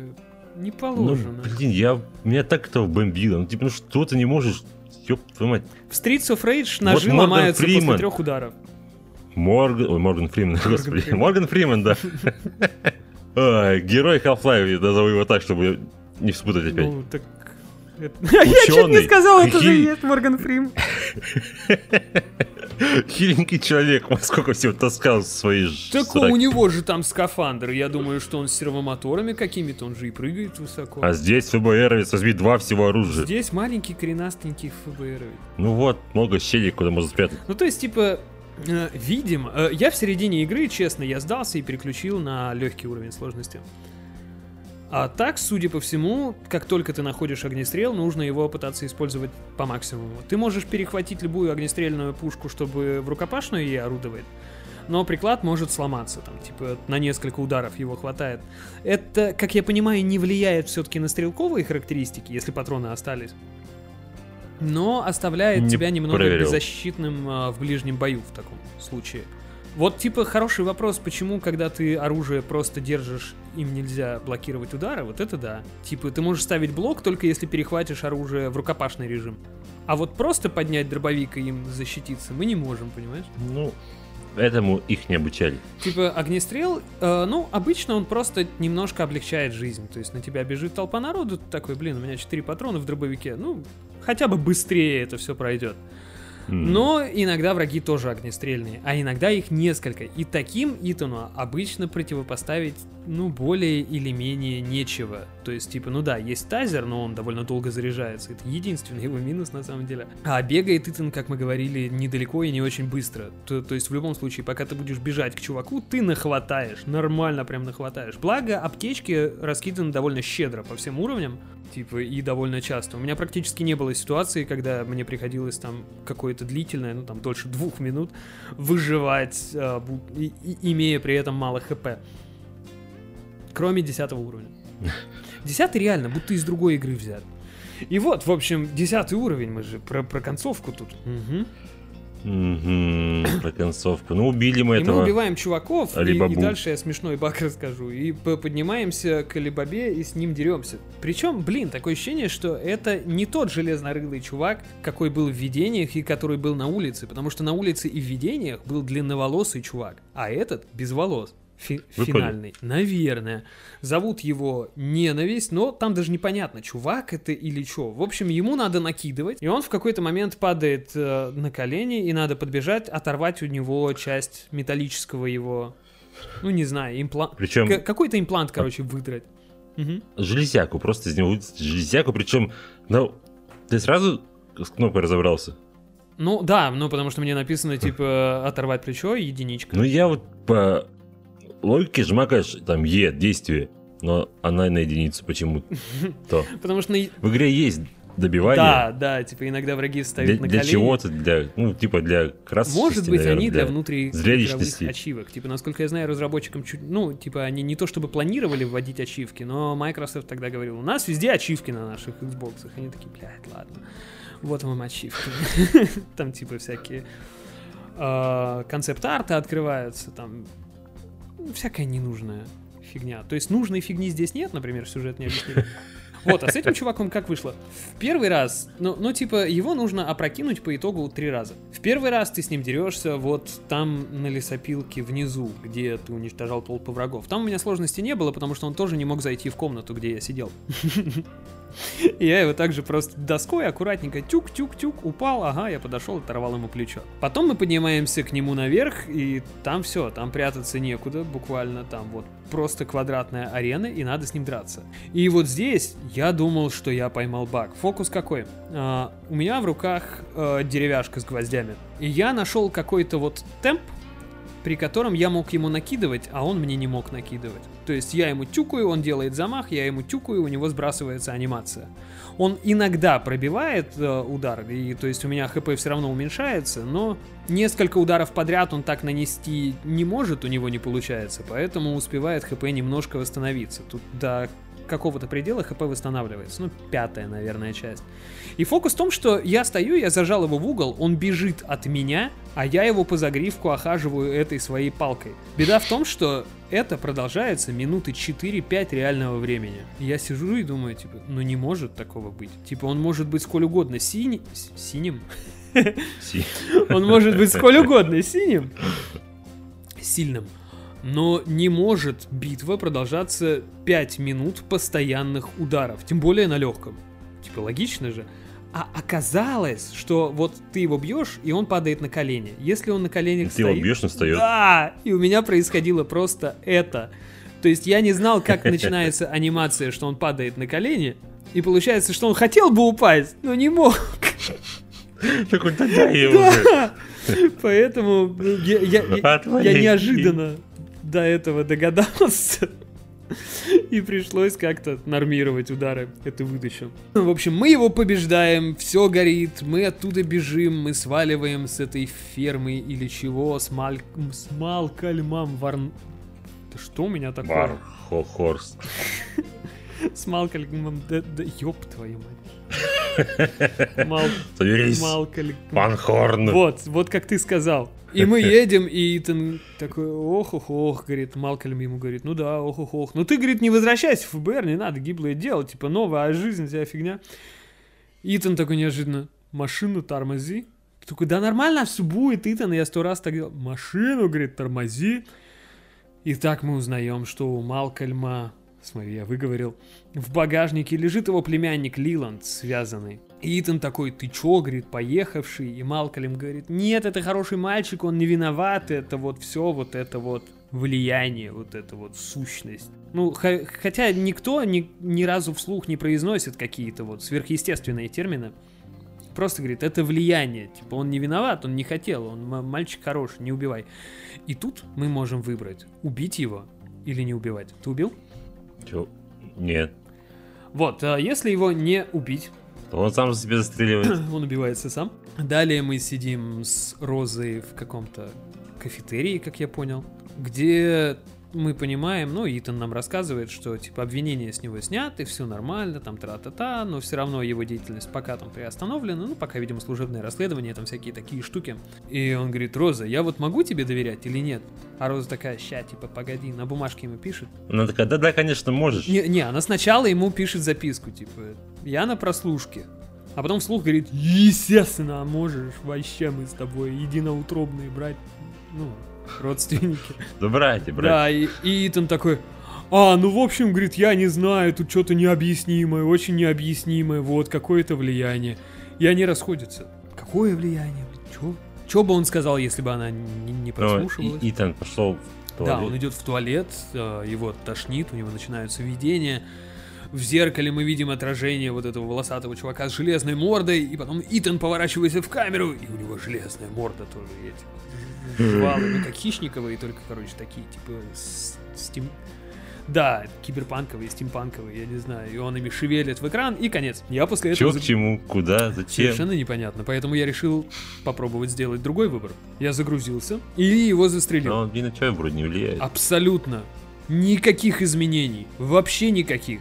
не Ну, положено. блин, я... Меня так этого бомбило. Ну, типа, ну что ты не можешь... Ёб твою мать. В Streets of Rage ножи Морган ломаются после Фриман. трех ударов. Морган... Ой, Морган Фриман, господи. Фриман. Морган Фриман, да. Ой, герой Half-Life, я назову его так, чтобы не вспутать опять. Ну, так... Я чуть не сказал, это же есть Морган Фрим. Хиленький человек, он сколько всего таскал свои Так у него же там скафандр. Я думаю, что он с сервомоторами какими-то, он же и прыгает высоко. А здесь ФБРовец возьми два всего оружия. Здесь маленький коренастенький ФБР. Ну вот, много щелей, куда можно спрятать. Ну, то есть, типа, э, видимо, э, я в середине игры, честно, я сдался и переключил на легкий уровень сложности. А так, судя по всему, как только ты находишь огнестрел, нужно его пытаться использовать по максимуму. Ты можешь перехватить любую огнестрельную пушку, чтобы в рукопашную ей орудовать, но приклад может сломаться, там, типа, на несколько ударов его хватает. Это, как я понимаю, не влияет все-таки на стрелковые характеристики, если патроны остались. Но оставляет Не тебя немного проверил. беззащитным а, в ближнем бою в таком случае. Вот, типа, хороший вопрос, почему, когда ты оружие просто держишь, им нельзя блокировать удары, вот это да. Типа, ты можешь ставить блок, только если перехватишь оружие в рукопашный режим. А вот просто поднять дробовик и им защититься мы не можем, понимаешь? Ну, этому их не обучали. Типа, огнестрел, э, ну, обычно он просто немножко облегчает жизнь. То есть на тебя бежит толпа народу, ты такой, блин, у меня 4 патрона в дробовике, ну, хотя бы быстрее это все пройдет. Но иногда враги тоже огнестрельные, а иногда их несколько. И таким Итану обычно противопоставить, ну, более или менее нечего. То есть, типа, ну да, есть тазер, но он довольно долго заряжается. Это единственный его минус, на самом деле. А бегает Итан, как мы говорили, недалеко и не очень быстро. То, то есть, в любом случае, пока ты будешь бежать к чуваку, ты нахватаешь. Нормально прям нахватаешь. Благо, аптечки раскиданы довольно щедро по всем уровням. Типа, и довольно часто. У меня практически не было ситуации, когда мне приходилось там какое-то длительное, ну там дольше двух минут, выживать, бу- и- и- имея при этом мало хп. Кроме 10 уровня. 10 реально, будто из другой игры взят. И вот, в общем, 10 уровень, мы же про, про концовку тут. Мгм. Мгм, Про концовку. Ну, убили мы И мы этого. убиваем чуваков, и, Алибабу. и дальше я смешной баг расскажу. И поднимаемся к Алибабе и с ним деремся. Причем, блин, такое ощущение, что это не тот железнорылый чувак, какой был в видениях и который был на улице. Потому что на улице и в видениях был длинноволосый чувак, а этот без волос. Фи- финальный. Наверное. Зовут его Ненависть, но там даже непонятно, чувак это или что. В общем, ему надо накидывать, и он в какой-то момент падает э, на колени, и надо подбежать, оторвать у него часть металлического его, ну не знаю, имплант. Причем Какой-то имплант, короче, выдрать. Мгм. железяку, просто из него вытащить железяку, причем, ну, ты сразу с кнопкой разобрался? Ну да, ну потому что мне написано типа оторвать плечо, единичка. Ну, я вот по логике жмакаешь там Е, действие, но она на единицу почему-то. Потому что на... В игре есть добивание. Да, да, типа иногда враги Для, встают на для колени. чего-то, для, ну, типа для красочности, Может быть, наверное, они для внутриигровых зрелищности. ачивок. Типа, насколько я знаю, разработчикам чуть... Ну, типа, они не то чтобы планировали вводить ачивки, но Microsoft тогда говорил, у нас везде ачивки на наших Xbox. Они такие, блядь, ладно. Вот вам ачивки. Там, типа, всякие а, концепт-арты открываются, там всякая ненужная фигня. То есть нужной фигни здесь нет, например, сюжет не объяснили. Вот, а с этим чуваком как вышло? В первый раз, ну, ну, типа, его нужно опрокинуть по итогу три раза. В первый раз ты с ним дерешься вот там на лесопилке внизу, где ты уничтожал толпы врагов. Там у меня сложности не было, потому что он тоже не мог зайти в комнату, где я сидел. Я его также просто доской аккуратненько тюк-тюк-тюк упал, ага, я подошел, оторвал ему плечо. Потом мы поднимаемся к нему наверх, и там все, там прятаться некуда, буквально там вот просто квадратная арена, и надо с ним драться. И вот здесь я думал, что я поймал баг. Фокус какой? А, у меня в руках э, деревяшка с гвоздями. И я нашел какой-то вот темп, при котором я мог ему накидывать, а он мне не мог накидывать. То есть я ему тюкаю, он делает замах, я ему тюкаю, у него сбрасывается анимация. Он иногда пробивает э, удар, и то есть у меня хп все равно уменьшается, но несколько ударов подряд он так нанести не может, у него не получается, поэтому успевает хп немножко восстановиться. Тут до какого-то предела хп восстанавливается. Ну, пятая, наверное, часть. И фокус в том, что я стою, я зажал его в угол, он бежит от меня, а я его по загривку охаживаю этой своей палкой. Беда в том, что это продолжается минуты 4-5 реального времени. Я сижу и думаю, типа, ну не может такого быть. Типа, он может быть сколь угодно синий... Синим? Си. Он может быть сколь угодно синим, сильным, но не может битва продолжаться 5 минут постоянных ударов, тем более на легком. Типа логично же. А оказалось, что вот ты его бьешь, и он падает на колени. Если он на коленях Ты его стоит... бьешь, он встает. Да, и у меня происходило просто это. То есть я не знал, как начинается анимация, что он падает на колени, и получается, что он хотел бы упасть, но не мог. Такой, да дай. Да! Поэтому ну, я, неожиданно до этого догадался. И пришлось как-то нормировать удары. Это вытащил. В общем, мы его побеждаем, все горит, мы оттуда бежим, мы сваливаем с этой фермы или чего, с, Маль... с Малкольмом Варн... Да что у меня такое? Бар, хо, хорс. С Малкольмом... Да, да ёб твою мать. Малкольм... пан Хорн. Вот, вот как ты сказал. И мы едем, и Итан такой, ох, ох, ох, говорит, Малкольм ему говорит, ну да, ох, ох, ох. Ну ты, говорит, не возвращайся в ФБР, не надо гиблое дело, типа новая жизнь, вся фигня. Итан такой неожиданно, машину тормози. Такой, да нормально все будет, Итан, я сто раз так делал. Машину, говорит, тормози. И так мы узнаем, что у Малкольма, смотри, я выговорил, в багажнике лежит его племянник Лиланд, связанный. Итан такой, ты чё, говорит, поехавший? И Малкольм говорит, нет, это хороший мальчик, он не виноват, это вот все, вот это вот влияние, вот это вот сущность. Ну, хотя никто ни, ни разу вслух не произносит какие-то вот сверхъестественные термины. Просто говорит, это влияние. Типа, он не виноват, он не хотел, он мальчик хороший, не убивай. И тут мы можем выбрать, убить его или не убивать. Ты убил? Чё? Нет. Вот, а если его не убить, Он сам же себя застреливает. он убивается сам. Далее мы сидим с Розой в каком-то кафетерии, как я понял, где мы понимаем, ну, Итан нам рассказывает, что, типа, обвинения с него сняты, все нормально, там, тра-та-та, но все равно его деятельность пока там приостановлена, ну, пока, видимо, служебное расследование, там, всякие такие штуки. И он говорит, Роза, я вот могу тебе доверять или нет? А Роза такая, ща, типа, погоди, на бумажке ему пишет. Она такая, да-да, конечно, можешь. Не, не, она сначала ему пишет записку, типа, я на прослушке. А потом вслух говорит, естественно, можешь, вообще мы с тобой единоутробные брать. ну, родственники. Да братья, братья. Да, и, и Итан такой, а, ну, в общем, говорит, я не знаю, тут что-то необъяснимое, очень необъяснимое, вот, какое-то влияние. И они расходятся. Какое влияние? Чё? Чё бы он сказал, если бы она не, не Но прослушивалась? И- Итан пошел в Да, туалет. он идет в туалет, его тошнит, у него начинаются видения. В зеркале мы видим отражение вот этого волосатого чувака с железной мордой, и потом Итан поворачивается в камеру, и у него железная морда тоже эти жвалы, ну как хищниковые, только, короче, такие, типа, стим... Да, киберпанковые, стимпанковые, я не знаю, и он ими шевелит в экран, и конец. Я после этого... Чё к чему, куда, зачем? Совершенно непонятно, поэтому я решил попробовать сделать другой выбор. Я загрузился и его застрелил. Но он ни на чё вроде не влияет. Абсолютно. Никаких изменений. Вообще никаких.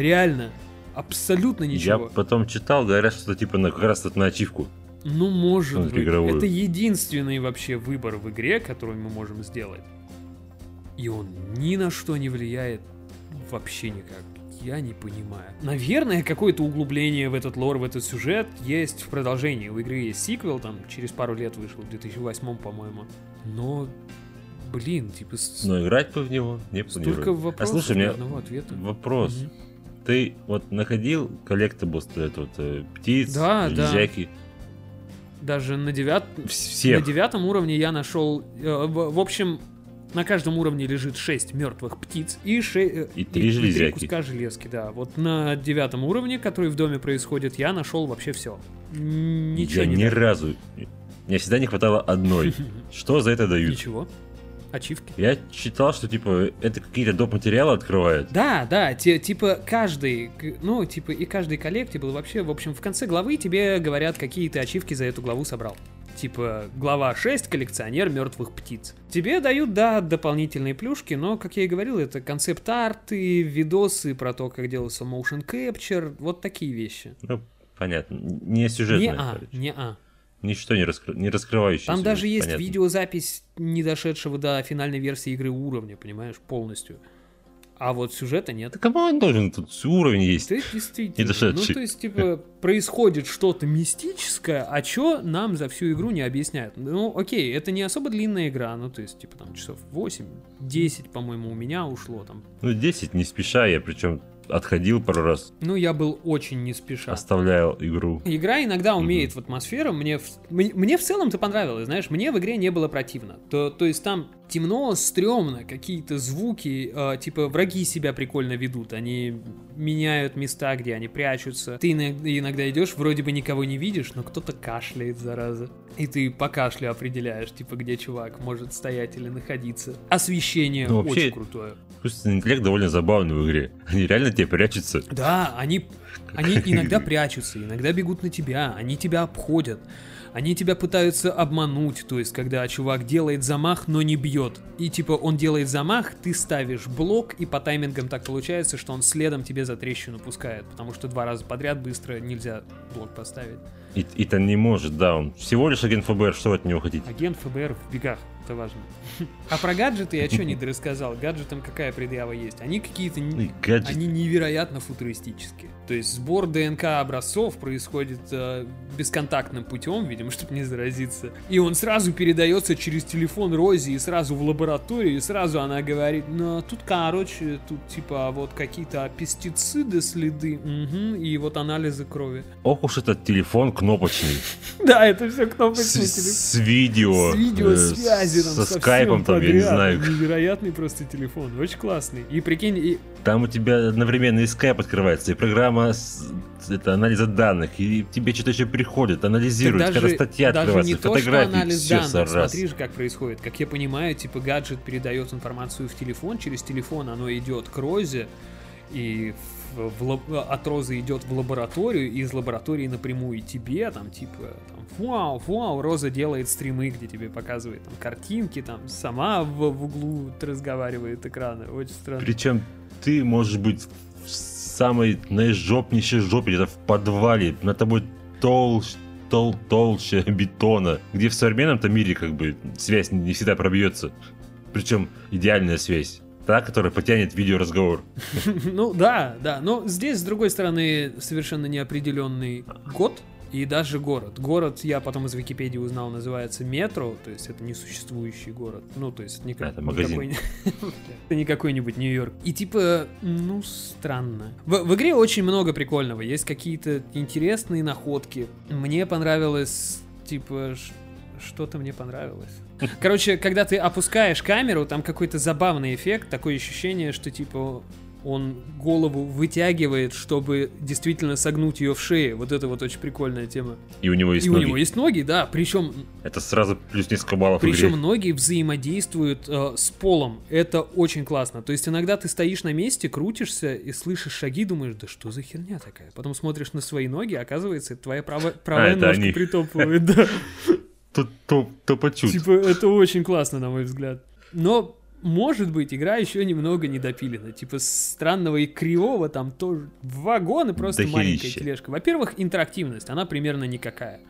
Реально. Абсолютно Я ничего. потом читал, говорят, что типа на, как раз вот на ачивку. Ну, может Смотри, быть. игровую. Это единственный вообще выбор в игре, который мы можем сделать. И он ни на что не влияет вообще никак. Я не понимаю. Наверное, какое-то углубление в этот лор, в этот сюжет есть в продолжении. У игры есть сиквел, там через пару лет вышел, в 2008, по-моему. Но, блин, типа, Но играть бы в него не столько планирую. вопросов, А слушай, у меня одного ответа. вопрос. Мгм. Ты вот находил collectibles, это вот э, птиц, Да, да. железяки? Даже на девят... Всех. На девятом уровне я нашел... э, в, общем, на каждом уровне лежит 6 мертвых птиц и, ше... э, И три железяки. куска железки, да. Вот на девятом уровне, который в доме происходит, я нашел вообще все. Ничего Я не ни дали. разу. Мне всегда не хватало одной. Что за это дают? Ничего. Ачивки. Я читал, что типа это какие-то доп. материалы открывают. Да, да, те, типа каждый, ну, типа и каждый коллектибл вообще, в общем, в конце главы тебе говорят, какие ты ачивки за эту главу собрал. Типа, глава 6, коллекционер мертвых птиц. Тебе дают, да, дополнительные плюшки, но, как я и говорил, это концепт-арты, видосы про то, как делался motion capture, вот такие вещи. Ну, понятно. Не сюжетное. Не-а, короче. не-а. Ничто не, раскры... не раскрывающееся. Там даже есть понятно. видеозапись не дошедшего до финальной версии игры уровня, понимаешь, полностью. А вот сюжета нет. Да кому он должен? Тут уровень есть. Ты действительно. дошедший. Ну, то есть, типа, происходит что-то мистическое, а чё нам за всю игру не объясняют? Ну, окей, это не особо длинная игра, ну, то есть, типа, там, часов 8, 10, по-моему, у меня ушло там. Ну, 10 не спеша, я причем отходил пару раз, Ну, я был очень не спеша. оставлял игру. Игра иногда умеет в атмосферу. Мне в, мне, мне в целом-то понравилось, знаешь, мне в игре не было противно. То, то есть там темно, стрёмно, какие-то звуки, э, типа враги себя прикольно ведут, они меняют места, где они прячутся. Ты иногда, иногда идешь, вроде бы никого не видишь, но кто-то кашляет, зараза. И ты по кашлю определяешь, типа, где чувак может стоять или находиться. Освещение Ну, вообще- очень крутое. Искусственный интеллект довольно забавный в игре. Они реально тебе прячутся. Да, они, они иногда прячутся, иногда бегут на тебя, они тебя обходят. Они тебя пытаются обмануть, то есть, когда чувак делает замах, но не бьет. И типа он делает замах, ты ставишь блок, и по таймингам так получается, что он следом тебе за трещину пускает. Потому что два раза подряд быстро нельзя блок поставить. И, и-то не может, да, он всего лишь агент ФБР, что от него хотите? Агент ФБР в бегах, это важно. А про гаджеты я что не дорассказал? Гаджетам какая предъява есть? Они какие-то... Ну. Они невероятно футуристические. То есть сбор ДНК образцов происходит э, бесконтактным путем, видимо, чтобы не заразиться. И он сразу передается через телефон Рози и сразу в лабораторию, и сразу она говорит, ну тут, короче, тут типа вот какие-то пестициды, следы, мгм, и вот анализы крови. Ох уж этот телефон кнопочный. Да, это все кнопочный телефон. с видео. С видеосвязи э, там Со скайпом там, я не подряд. знаю. Невероятный просто телефон, очень классный. И прикинь, и Там у тебя одновременно и скайп открывается, и программа с- это, анализа данных, и тебе что-то еще приходит, анализирует, Так когда статья даже открывается, не то, что фотографии, анализ все данных. раз. Смотри же, как происходит. Как я понимаю, типа гаджет передает информацию в телефон, через телефон оно идет к Розе, и в- лаб- от Розы идет в лабораторию, и из лаборатории напрямую тебе, там, типа, там, вау, вау, Роза делает стримы, где тебе показывает там картинки, там, сама в, в углу разговаривает экраны. Очень странно. Причем ты можешь быть в самой наижопнейшей жопе, где-то в подвале, на тобой толще, тол толще бетона, где в современном-то мире как бы связь не всегда пробьется. Причем идеальная связь. Та, которая потянет видеоразговор. Ну да, да. Но здесь, с другой стороны, совершенно неопределенный год и даже город. Город, я потом из Википедии узнал, называется метро, то есть это несуществующий город. Ну, то есть никак, это магазин. это не какой-нибудь Нью-Йорк. И типа, ну, странно. В, в игре очень много прикольного. Есть какие-то интересные находки. Мне понравилось, типа, что-то мне понравилось. Короче, когда ты опускаешь камеру, там какой-то забавный эффект, такое ощущение, что типа он голову вытягивает, чтобы действительно согнуть ее в шее. Вот это вот очень прикольная тема. И у него есть И ноги. у него есть ноги, да. Причем, Это сразу плюс несколько баллов причем игре. ноги взаимодействуют э, с полом. Это очень классно. То есть иногда ты стоишь на месте, крутишься и слышишь шаги, думаешь, да что за херня такая? Потом смотришь на свои ноги, оказывается, это твоя правая, правая А, ножка притопывает. Да. Тут то, то почуть. Типа, это очень классно, на мой взгляд. Но, может быть, игра еще немного недопилена. Типа, странного и кривого там тоже вагон и просто Дохерища. маленькая тележка. Во-первых, интерактивность, она примерно никакая.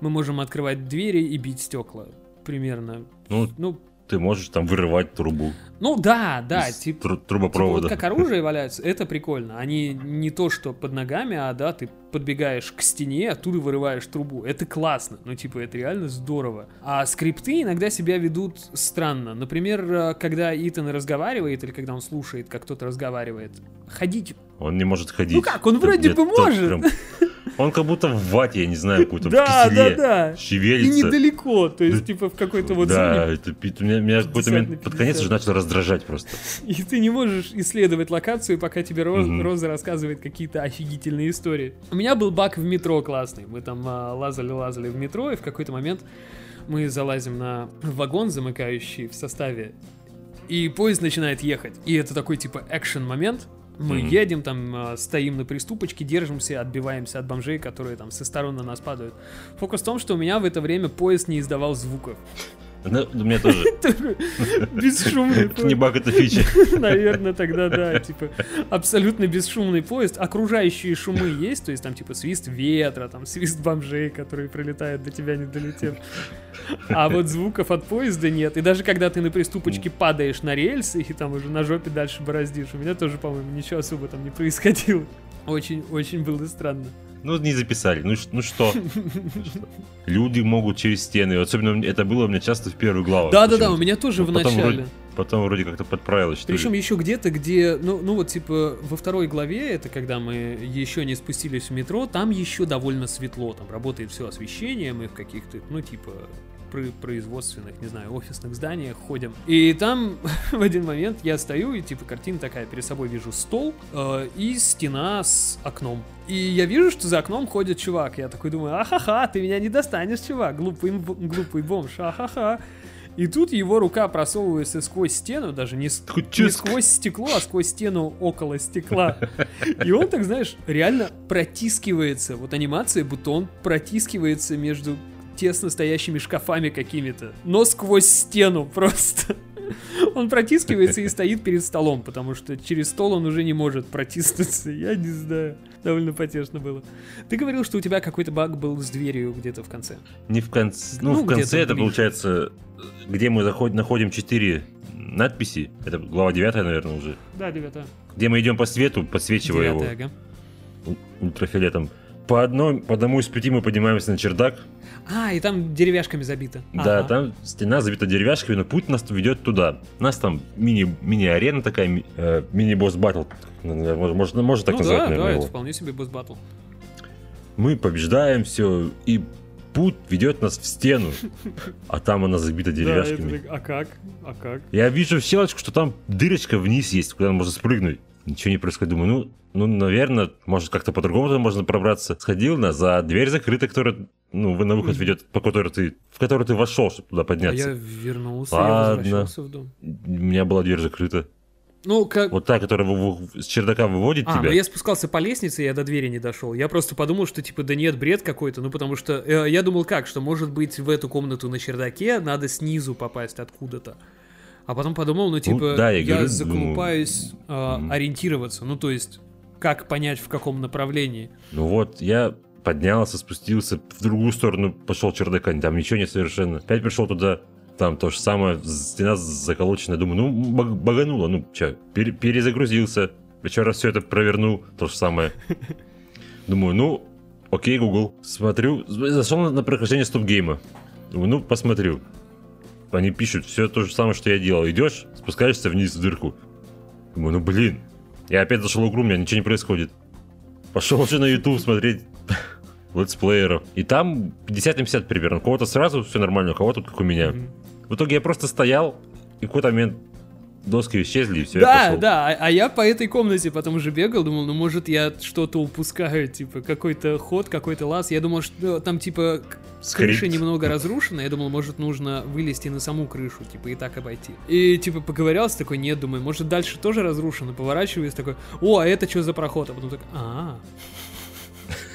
Мы можем открывать двери и бить стекла. Примерно. Ну, Ну, ты можешь там вырывать трубу ну да, да, типа... тру- Типа трубопровода. вот как оружие валяются, это прикольно. Они не то, что под ногами, а да, ты подбегаешь к стене, оттуда вырываешь трубу. Это классно. Ну, типа, это реально здорово. А скрипты иногда себя ведут странно. Например, э, когда Итан разговаривает, или когда он слушает, как кто-то разговаривает, ходить. Он не может ходить. Ну как, он вроде бы может. прям- Он как будто в вате, я не знаю, какой-то в Да, да, киселе. да. И Шевелится. недалеко, то есть, Да. типа, в какой-то вот да, это, меня, меня в какой-то 50 на момент под конец 50. уже начал раздражать просто. И ты не можешь исследовать локацию, пока тебе Роз- Мгм. Роза рассказывает какие-то офигительные истории. У меня был баг в метро классный. Мы там а, лазали-лазали в метро, и в какой-то момент мы залазим на вагон, замыкающий в составе, и поезд начинает ехать. И это такой типа экшен-момент. Мы Мгм. едем, там а, стоим на приступочке, держимся, отбиваемся от бомжей, которые там со сторон на нас падают. Фокус в том, что у меня в это время поезд не издавал звуков. Ну, у меня тоже. Бесшумный Это не баг, это фича. Наверное, тогда да, типа абсолютно бесшумный поезд. Окружающие шумы есть, то есть там типа свист ветра, там свист бомжей, которые прилетают до тебя не долетев. А вот звуков от поезда нет. И даже когда ты на приступочке падаешь на рельсы и там уже на жопе дальше бороздишь, у меня тоже, по-моему, ничего особо там не происходило. Очень-очень было странно. Ну, не записали. Ну, ну что? Люди могут через стены. Особенно это было у меня часто в первых главах. Да-да-да, у меня тоже в Ну, потом начале. Потом вроде как-то подправилось, Причем еще где-то, где, ну, ну вот типа во второй главе, это когда мы еще не спустились в метро, там еще довольно светло, там работает все освещение, мы в каких-то, ну типа производственных, не знаю, офисных зданиях ходим. И там в один момент я стою, и типа картина такая, перед собой вижу стол э, и стена с окном. И я вижу, что за окном ходит чувак. Я такой думаю, ахаха, ты меня не достанешь, чувак, глупый, глупый бомж, ахаха. И тут его рука просовывается сквозь стену, даже не, не сквозь стекло, а сквозь стену около стекла. И он так, знаешь, реально протискивается. Вот анимация, будто он протискивается между тесно стоящими шкафами какими-то, но сквозь стену просто. Он протискивается и стоит перед столом, потому что через стол он уже не может протиснуться. Я не знаю. Довольно потешно было. Ты говорил, что у тебя какой-то баг был с дверью где-то в конце. Не в конце. Ну, Ну, в конце это ближе. получается, где мы заходим, находим четыре надписи. Это глава 9, наверное, уже. Да, ребята. Где мы идем по свету, подсвечивая его Девятая, ага. ультрафиолетом. По, одной, по одному из пяти мы поднимаемся на чердак. А, и там деревяшками забито. Да, Ага. там стена забита деревяшками, но путь нас ведет туда. У нас там мини, мини-арена такая, ми- э, мини-босс батл. Можно, можно так ну назвать, да, наверное, да, его. это вполне себе босс батл. Мы побеждаем все, и путь ведет нас в стену. А там она забита деревяшками. Да, это так, а как? А как? Я вижу в щелочку, что там дырочка вниз есть, куда можно спрыгнуть. Ничего не происходит. Думаю, ну, ну, наверное, может как-то по-другому можно пробраться. Сходил на за дверь закрыта, которая, ну, вы- на выход ведет, по которой ты, в которую ты вошел, чтобы туда А подняться. я вернулся, я Ладно. возвращался в дом. У меня была дверь закрыта. Ну, как... Вот та, которая с чердака выводит А, тебя. ну я спускался по лестнице, я до двери не дошел. Я просто подумал, что типа, да нет, бред какой-то. Ну, потому что э, я думал как, что может быть в эту комнату на чердаке надо снизу попасть откуда-то. А потом подумал, ну типа, да, я я, говорю, заколупаюсь э, Мгм. ориентироваться. Ну, то есть, как понять, в каком направлении. Ну вот, я поднялся, спустился, в другую сторону пошел чердака, там ничего нет совершенно. Опять пришел туда, там то же самое, стена заколоченная. Думаю, ну, баг- багануло, ну, че, пере- перезагрузился. Еще раз все это провернул, то же самое. Думаю, ну, окей, Google. Смотрю, зашел на, на прохождение стоп-гейма. Думаю, ну, посмотрю. Они пишут все то же самое, что я делал. Идешь, спускаешься вниз в дырку. Думаю, ну блин. Я опять зашел в игру, у меня ничего не происходит. Пошел уже на YouTube смотреть летсплееров. И там 50 на 50 примерно. У кого-то сразу все нормально, у кого-то как у меня. В итоге я просто стоял, и в какой-то момент доски исчезли, и все, я Да, пошел. да, а, а я по этой комнате потом уже бегал, думал, ну может я что-то упускаю, типа какой-то ход, какой-то лаз. Я думал, что там типа Скрипт. крыша немного разрушена, я думал, может нужно вылезти на саму крышу, типа и так обойти. И типа поковырялся, такой, нет, думаю, может дальше тоже разрушено, поворачиваюсь, такой, о, а это что за проход? А потом так, а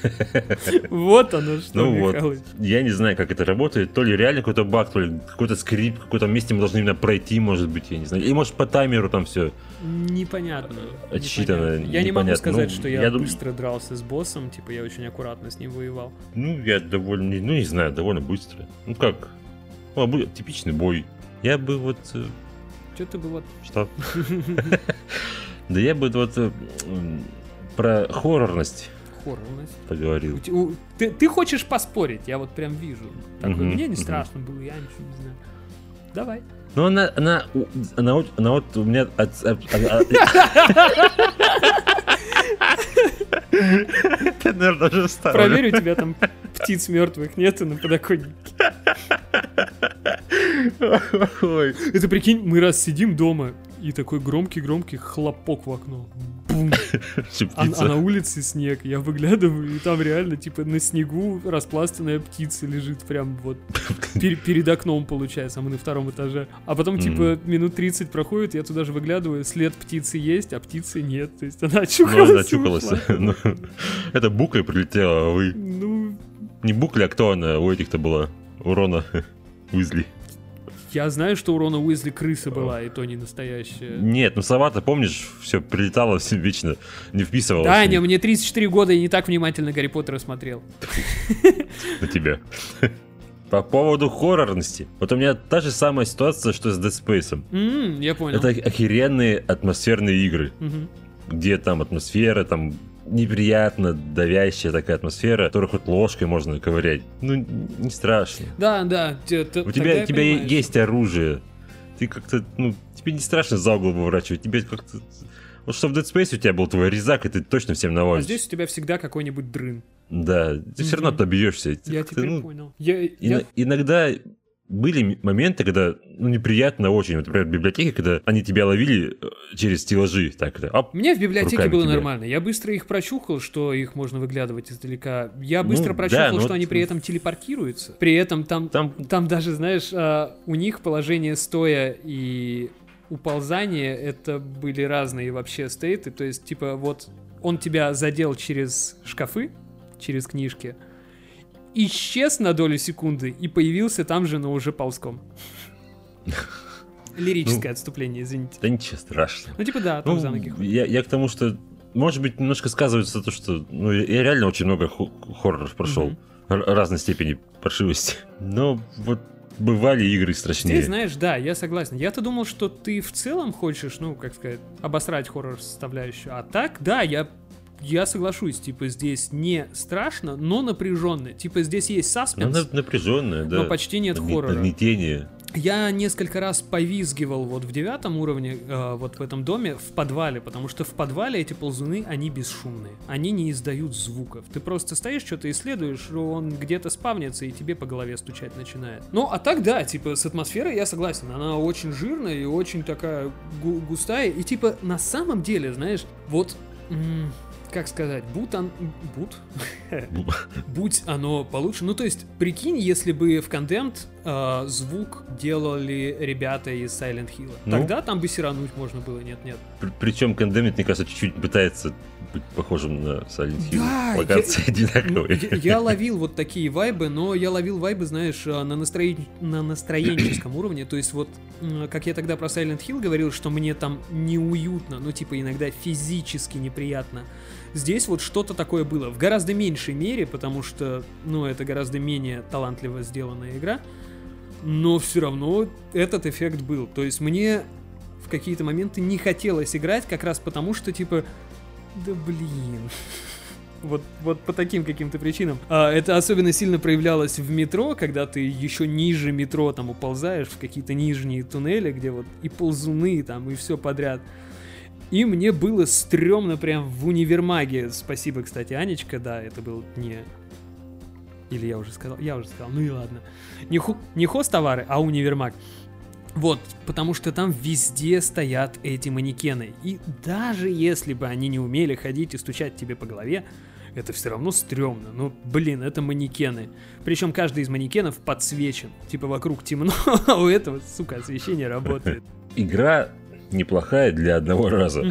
Вот оно что, Ну вот, я не знаю, как это работает. То ли реально какой-то баг, то ли какой-то скрипт, в каком-то месте мы должны именно пройти, может быть, я не знаю. И может по таймеру там все. Непонятно. Отсчитано, непонятно. Я не могу сказать, Ну, что я, быстро дрался с боссом, типа я очень аккуратно с ним воевал. Ну, я довольно, ну не знаю, довольно быстро. Ну как, ну, типичный бой. Я бы вот, э, Что-то бы вот... что? Да я бы вот э, про хоррорность Хоррорность. поговорил. У Ты, ты хочешь поспорить, я вот прям вижу. Такой, Мгм, мне не мгм. страшно было, я ничего не знаю. Давай. Ну, она, она, она, вот- она вот у меня... от- от- от- Это, наверное, даже вставлю. Проверю, у тебя там птиц мертвых нету на подоконнике. Ой. Это прикинь, мы раз сидим дома, и такой громкий-громкий хлопок в окно. Бум. А, а на улице снег. Я выглядываю, и там реально, типа, на снегу распластанная птица лежит прям вот пер- перед окном, получается, а мы на втором этаже. А потом, типа, минут 30 проходит, я туда же выглядываю, след птицы есть, а птицы нет. То есть она Ну, очухалась. она и очухалась. Ну, Это букля прилетела, а вы... Ну, Не букля, а кто она? У этих-то была? У Рона Уизли. Я знаю, что у Рона Уизли крыса была, и то не настоящая. Нет, ну сова-то, помнишь, все прилетало все вечно, не вписывалось Да, не, мне 34 года, и не так внимательно Гарри Поттера смотрел. на тебя. По поводу хоррорности. Вот у меня та же самая ситуация, что с Dead Space. М, я понял. Это охеренные атмосферные игры, Мгм. где там атмосфера, там неприятно давящая такая атмосфера, которую хоть ложкой можно ковырять. Ну, не страшно. Да, да. те- т- У тебя, у тебя понимаю, есть оружие. Ты как-то, ну, тебе не страшно за угол выворачивать. Тебе как-то... Вот что в Dead Space у тебя был твой резак, и ты точно всем А наводишь. здесь у тебя всегда какой-нибудь дрын. Да, ты все равно добьешься. Я теперь ну, понял. Я, я- Иногда были моменты, когда, ну, неприятно очень. Вот, например, в библиотеке, когда они тебя ловили э, через стеллажи. Так, оп, меня в библиотеке было тебя. нормально. Я быстро их прочухал, что их можно выглядывать издалека. Я Ну, быстро да, прочухал, но что вот- они при этом телепортируются. При этом там, там... там даже, знаешь, а, у них положение стоя и уползание это были разные вообще стейты. То есть, типа, вот он тебя задел через шкафы, через книжки, исчез на долю секунды и появился там же, но уже ползком. Лирическое отступление, извините. да ничего страшного. Ну, типа, да, там Ну, за ноги я, я к тому, что, может быть, немножко сказывается то, что ну, я реально очень много хо- хорроров прошел. Р- разной степени паршивости. Но вот бывали игры страшнее. Здесь, знаешь, да, я согласен. Я-то думал, что ты в целом хочешь, ну, как сказать, обосрать хоррор составляющую. А так, да, я я соглашусь, типа, здесь не страшно, но напряженно. Типа, здесь есть Ну, саспенс, она напряженная, да. но почти нет Нагне- хоррора. Нагнетение. Я несколько раз повизгивал вот в девятом уровне, э, вот в этом доме, в подвале, потому что в подвале эти ползуны, они бесшумные. Они не издают звуков. Ты просто стоишь, что-то исследуешь, он где-то спавнится и тебе по голове стучать начинает. Ну, а так да, типа, с атмосферой я согласен. Она очень жирная и очень такая гу- густая. И типа, на самом деле, знаешь, вот... м, как сказать, будь он... Будь? Будь оно получше. Ну, то есть, прикинь, если бы в Condemned э, звук делали ребята из Silent Hill. Ну? Тогда там бы сирануть можно было, нет-нет. Причем Condemned, мне кажется, чуть-чуть пытается быть похожим на Silent Hill. Да, я- Локации Ну, одинаковые. Я, я ловил вот такие вайбы, но я ловил вайбы, знаешь, э, на, настроен... на настроенческом уровне. То есть вот, как я тогда про Silent Hill говорил, что мне там неуютно, ну типа иногда физически неприятно. Здесь вот что-то такое было. В гораздо меньшей мере, потому что, ну, это гораздо менее талантливо сделанная игра. Но все равно этот эффект был. То есть мне в какие-то моменты не хотелось играть, как раз потому что, типа, да блин. Вот, вот по таким каким-то причинам. А, это особенно сильно проявлялось в метро, когда ты еще ниже метро там уползаешь в какие-то нижние туннели, где вот и ползуны там, и все подряд. И мне было стрёмно прям в универмаге. Спасибо, кстати, Анечка, да, это был не... Или я уже сказал? Я уже сказал, ну и ладно. Не, ху... не хостовары, а универмаг. Вот, потому что там везде стоят эти манекены. И даже если бы они не умели ходить и стучать тебе по голове, это все равно стрёмно. Ну, блин, это манекены. Причем каждый из манекенов подсвечен. Типа вокруг темно, а у этого, сука, освещение работает. Игра неплохая для одного раза.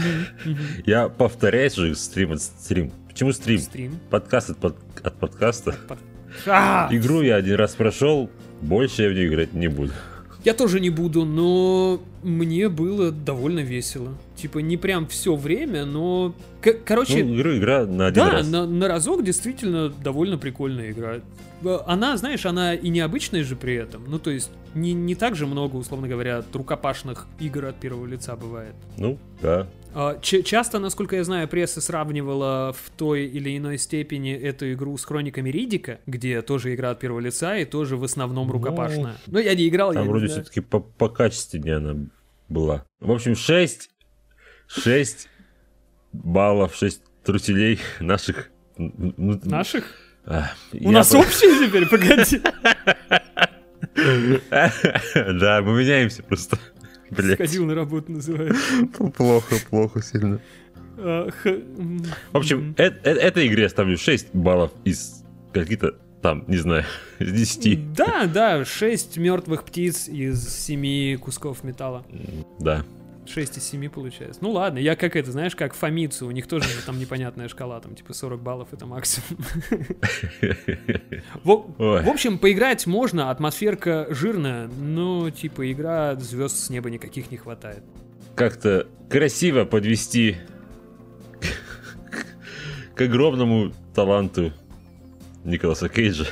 Я повторяюсь же стрим от стрим. Почему стрим? Стрим. Подкаст от, под- от подкаста. Под- А! Игру я один раз прошел, больше я в нее играть не буду. Я тоже не буду, но мне было довольно весело. Типа не прям все время, но... К- короче, Ну, игру игра на один да, раз. на, на разок действительно довольно прикольная игра. Э, Она, знаешь, она и необычная же при этом. Ну, то есть, не, не так же много, условно говоря, рукопашных игр от первого лица бывает. Ну, да. А, часто, насколько я знаю, пресса сравнивала в той или иной степени эту игру с Хрониками Ридика, где тоже игра от первого лица и тоже в основном Ну, рукопашная. Но я не играл, я Там не вроде все-таки по, покачественнее она была. В общем, 6, 6 баллов, 6 труселей наших. Наших? А, У я нас по- общие теперь, погоди. Да, мы меняемся просто. Блять, Сходил на работу, называется. плохо, плохо сильно. А, В общем, этой игре я ставлю 6 баллов из каких-то там, не знаю, из 10. Да, да, 6 мертвых птиц из 7 кусков металла. Да. 6 из 7 получается. Ну ладно, я как это, знаешь, как Фомицу, у них тоже же там непонятная шкала, там типа 40 баллов это максимум. В общем, поиграть можно, атмосферка жирная, но типа игра звезд с неба никаких не хватает. Как-то красиво подвести к огромному таланту Николаса Кейджа.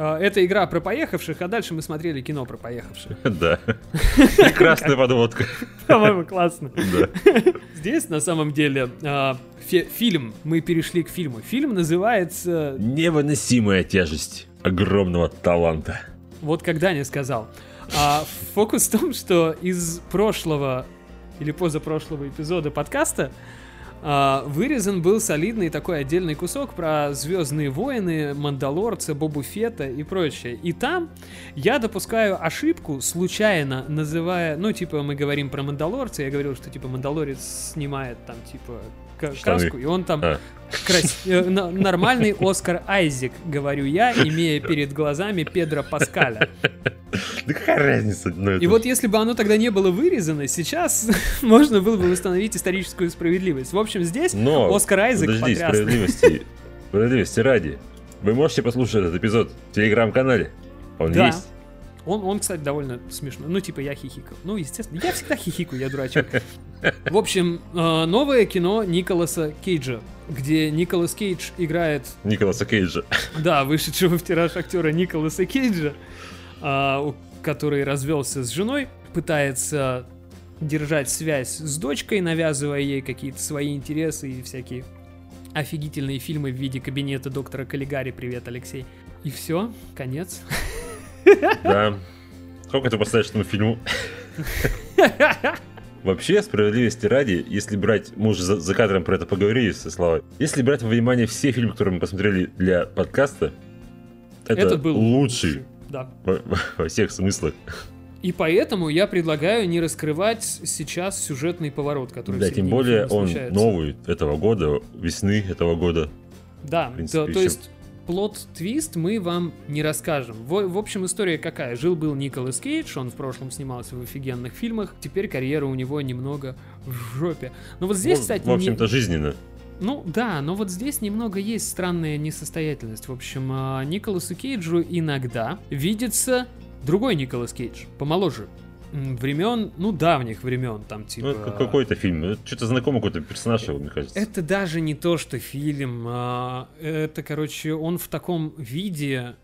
А, Это игра про поехавших, а дальше мы смотрели кино про поехавших. Да. Прекрасная подводка. По-моему, классно. Да. Здесь, на самом деле, а, фи- фильм, мы перешли к фильму. Фильм называется Невыносимая тяжесть огромного таланта. Вот когда не сказал. А фокус в том, что из прошлого или позапрошлого эпизода подкаста а, вырезан был солидный такой отдельный кусок про Звездные войны, Мандалорца, Бобу Фета и прочее. И там я допускаю ошибку, случайно называя, ну, типа, мы говорим про Мандалорца, я говорил, что, типа, Мандалорец снимает там, типа. Каску, и он там А, Крас- э, Нормальный Оскар Айзек, говорю я, имея перед глазами Педро Паскаля. да какая разница? Ну, это И вот если бы оно тогда не было вырезано, сейчас можно было бы восстановить историческую справедливость. В общем, здесь Но, Оскар Айзек подожди, потрясный. справедливости, справедливости ради. Вы можете послушать этот эпизод в телеграм-канале. Он Да. есть. Он, он, кстати, довольно смешной. Ну, типа, я хихикал. Ну, естественно, я всегда хихикаю, я дурачок. В общем, э, новое кино Николаса Кейджа, где Николас Кейдж играет Николаса Кейджа. Да, вышедшего в тираж актера Николаса Кейджа, у- который развелся с женой, пытается держать связь с дочкой, навязывая ей какие-то свои интересы и всякие офигительные фильмы в виде кабинета доктора Каллигари. Привет, Алексей. И все, конец. Да. Сколько ты поставишь этому фильму? Вообще, справедливости ради, если брать, мы уже за, за кадром про это поговорили со Славой, если брать во внимание все фильмы, которые мы посмотрели для подкаста, это Этот был лучший Да. во, во всех смыслах. И поэтому я предлагаю не раскрывать сейчас сюжетный поворот, который Да, тем более он случается. новый этого года, весны этого года. Да, В принципе, то, то есть плод-твист мы вам не расскажем. В, в общем, история какая? Жил-был Николас Кейдж, он в прошлом снимался в офигенных фильмах, теперь карьера у него немного в жопе. Но вот здесь, Ну, кстати, в общем-то, не- жизненно. ну да, но вот здесь немного есть странная несостоятельность. В общем, а, Николасу Кейджу иногда видится другой Николас Кейдж, помоложе. Времен, ну, давних времен, там, типа... Ну, это какой-то фильм. Что-то знакомый какой-то персонаж его, мне кажется. Это даже не то, что фильм. а, Это, короче, он в таком виде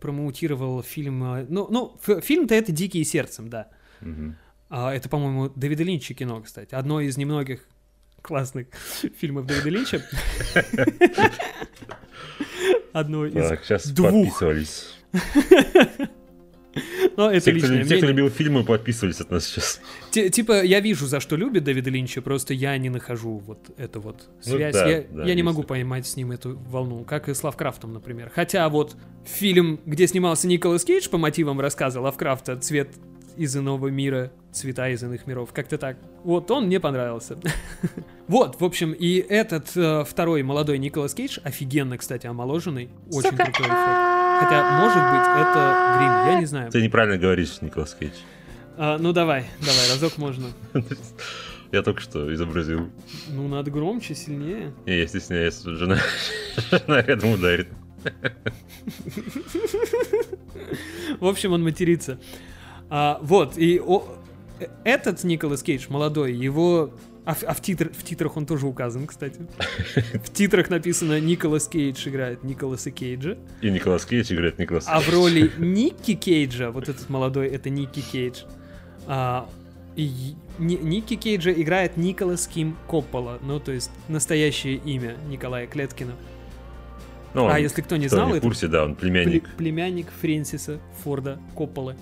промоутировал фильм. а, Ну, ну фильм-то это «Дикие сердцем», да. Мгм. А, Это, по-моему, Дэвида Линча кино, кстати. Одно из немногих классных фильмов Дэвида Линча. Одно из Так, сейчас двух. подписывались. Но это Те, кто, личное те, кто любил фильмы, подписывались от нас сейчас. Ти- Типа, я вижу, за что любит Дэвида Линча, просто я не нахожу вот эту вот Ну связь. да, я да, я не могу поймать с ним эту волну, как и с Лавкрафтом, например. Хотя вот фильм, где снимался Николас Кейдж по мотивам рассказа Лавкрафта «Цвет из иного мира, цвета из иных миров», как-то так. Вот он мне понравился. Вот, в общем, и этот э, второй молодой Николас Кейдж, офигенно, кстати, омоложенный, очень крутой эффект. Хотя, может быть, это грим, я не знаю. Ты неправильно говоришь, Николас Кейдж. А, ну давай, давай, разок можно. Я только что изобразил. Ну, надо громче, сильнее. Не, я стесняюсь, жена, жена рядом ударит. В общем, он матерится. А, вот, и о- э- этот Николас Кейдж, молодой, его... А, в- а в, титр- в титрах он тоже указан, кстати. В титрах написано Николас Кейдж играет Николаса Кейджа. И Николас Кейдж играет Николас А в роли Ники Кейджа, вот этот молодой, это Ники Кейдж. а, и Ни- Ники Кейджа играет Николас Ким Коппола. Ну, то есть настоящее имя Николая Клеткина. Ну, а он, если кто не кто знал, не в это курсе, да, он племянник. Пле- племянник Фрэнсиса Форда Копполы.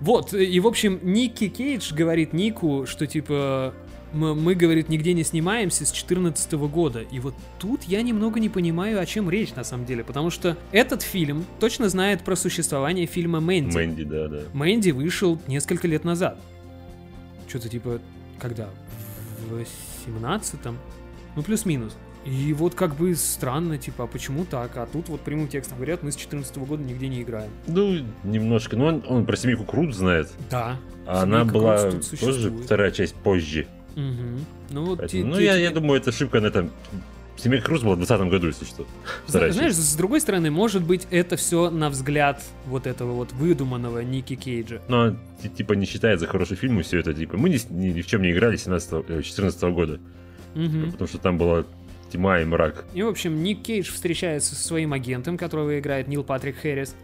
Вот, и, в общем, Ники Кейдж говорит Нику, что, типа, мы, мы, говорит, нигде не снимаемся с 2014 года. И вот тут я немного не понимаю, о чем речь, на самом деле, потому что этот фильм точно знает про существование фильма «Мэнди». Мэнди, да, да. «Мэнди» вышел несколько лет назад. Что-то типа, когда? В 17-м? Ну, плюс-минус. И вот как бы странно, типа, а почему так? А тут вот прямым текстом говорят, мы с 14 года нигде не играем. Ну, немножко. Ну, он, он про семейку Крут знает. Да. А она была тоже вторая часть позже. Мгм. Ну, вот Поэтому, те- ну, те- я, те- я думаю, это ошибка на этом. Семейка Крут была в 20 году, если что. Вторая Знаешь, часть. с другой стороны, может быть, это все на взгляд вот этого вот выдуманного Ники Кейджа. Но типа не считает за хороший фильм и все это. Типа, мы ни, ни, ни в чем не играли 17 э, 14 года. Мгм. Потому что там была тьма и мрак. И, в общем, Ник Кейдж встречается со своим агентом, которого играет Нил Патрик Хэррис.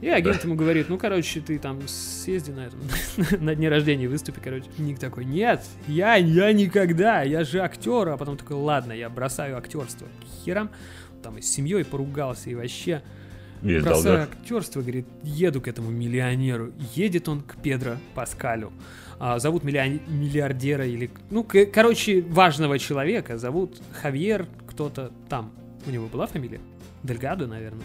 И агент ему говорит, ну, короче, ты там съезди на этом, на дне рождения выступи, короче. Ник такой, нет, я, я никогда, я же актер. А потом такой, ладно, я бросаю актерство к херам. Там и с семьей поругался, и вообще Весь бросаю долгах. актерство, говорит, еду к этому миллионеру. Едет он к Педро Паскалю. А, зовут миллиардера или... Ну, короче, важного человека зовут Хавьер кто-то там. У него была фамилия? Дельгадо, наверное.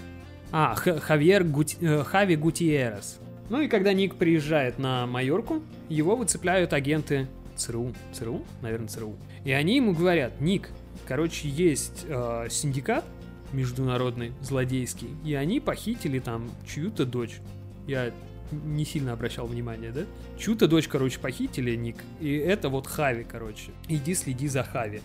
А, Х- Хавьер Гути- э, Хави Гутиерес. Ну и когда Ник приезжает на Майорку, его выцепляют агенты ЦРУ. ЦРУ? Наверное, ЦРУ. И они ему говорят, Ник, короче, есть э, синдикат международный, злодейский, и они похитили там чью-то дочь. Я не сильно обращал внимание, да? Чью-то дочь, короче, похитили, Ник, и это вот Хави, короче. Иди следи за Хави.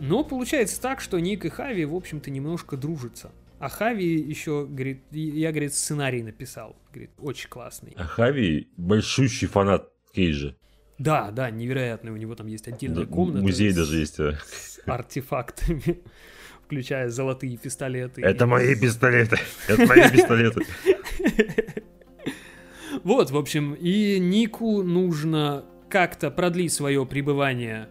Но получается так, что Ник и Хави, в общем-то, немножко дружатся. А Хави еще, говорит, я, говорит, сценарий написал. Говорит, очень классный. А Хави большущий фанат Кейджа. Да, да, невероятный. У него там есть отдельная Да, комната. Музей с даже есть. а. артефактами, включая золотые пистолеты. Это мои пистолеты. Это мои пистолеты. Вот, в общем, и Нику нужно как-то продлить свое пребывание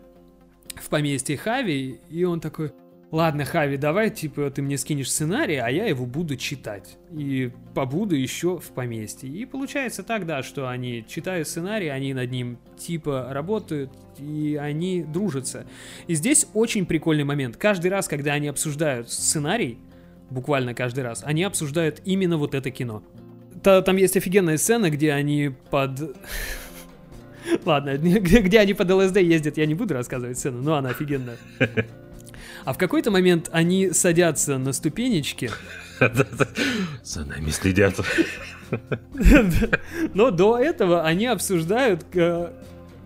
в поместье Хави, и он такой, ладно, Хави, давай, типа, ты мне скинешь сценарий, а я его буду читать. И побуду еще в поместье. И получается так, да, что они читают сценарий, они над ним, типа, работают, и они дружатся. И здесь очень прикольный момент. Каждый раз, когда они обсуждают сценарий, буквально каждый раз, они обсуждают именно вот это кино. Та- там есть офигенная сцена, где они под... Ладно, где, где они под ЛСД ездят, я не буду рассказывать сцену, но она офигенная. А в какой-то момент они садятся на ступенечки, За нами следят. но до этого они обсуждают, э,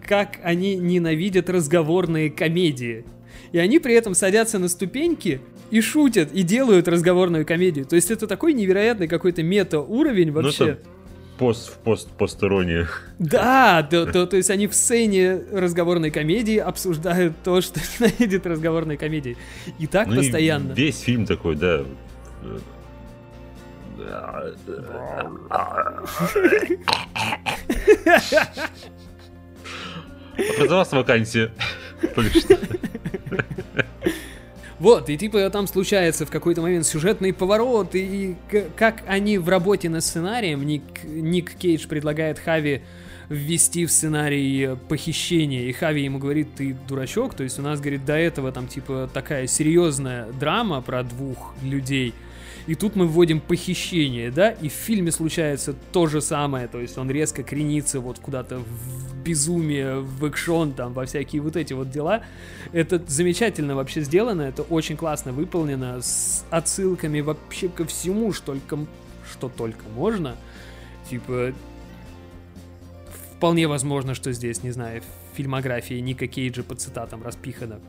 как они ненавидят разговорные комедии. И они при этом садятся на ступеньки и шутят, и делают разговорную комедию. То есть это такой невероятный какой-то мета-уровень Ну, вообще. это пост в пост посторонние. Да, то, то, то есть они в сцене разговорной комедии обсуждают то, что ненавидит разговорной комедии. И так Ну и постоянно. Весь фильм такой, да. Образовалась вакансия. Вот, и типа там случается в какой-то момент сюжетный поворот, и как они в работе над сценарием, Ник, Ник Кейдж предлагает Хави ввести в сценарий похищение, и Хави ему говорит, ты дурачок, то есть у нас, говорит, до этого там типа такая серьезная драма про двух людей, и тут мы вводим похищение, да, и в фильме случается то же самое, то есть он резко кренится вот куда-то в безумие, в экшон, там, во всякие вот эти вот дела. Это замечательно вообще сделано, это очень классно выполнено, с отсылками вообще ко всему, что только, что только можно. Типа, вполне возможно, что здесь, не знаю, фильмография Ника Кейджа по цитатам распихана.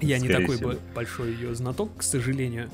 Я не такой всего. большой ее знаток, к сожалению.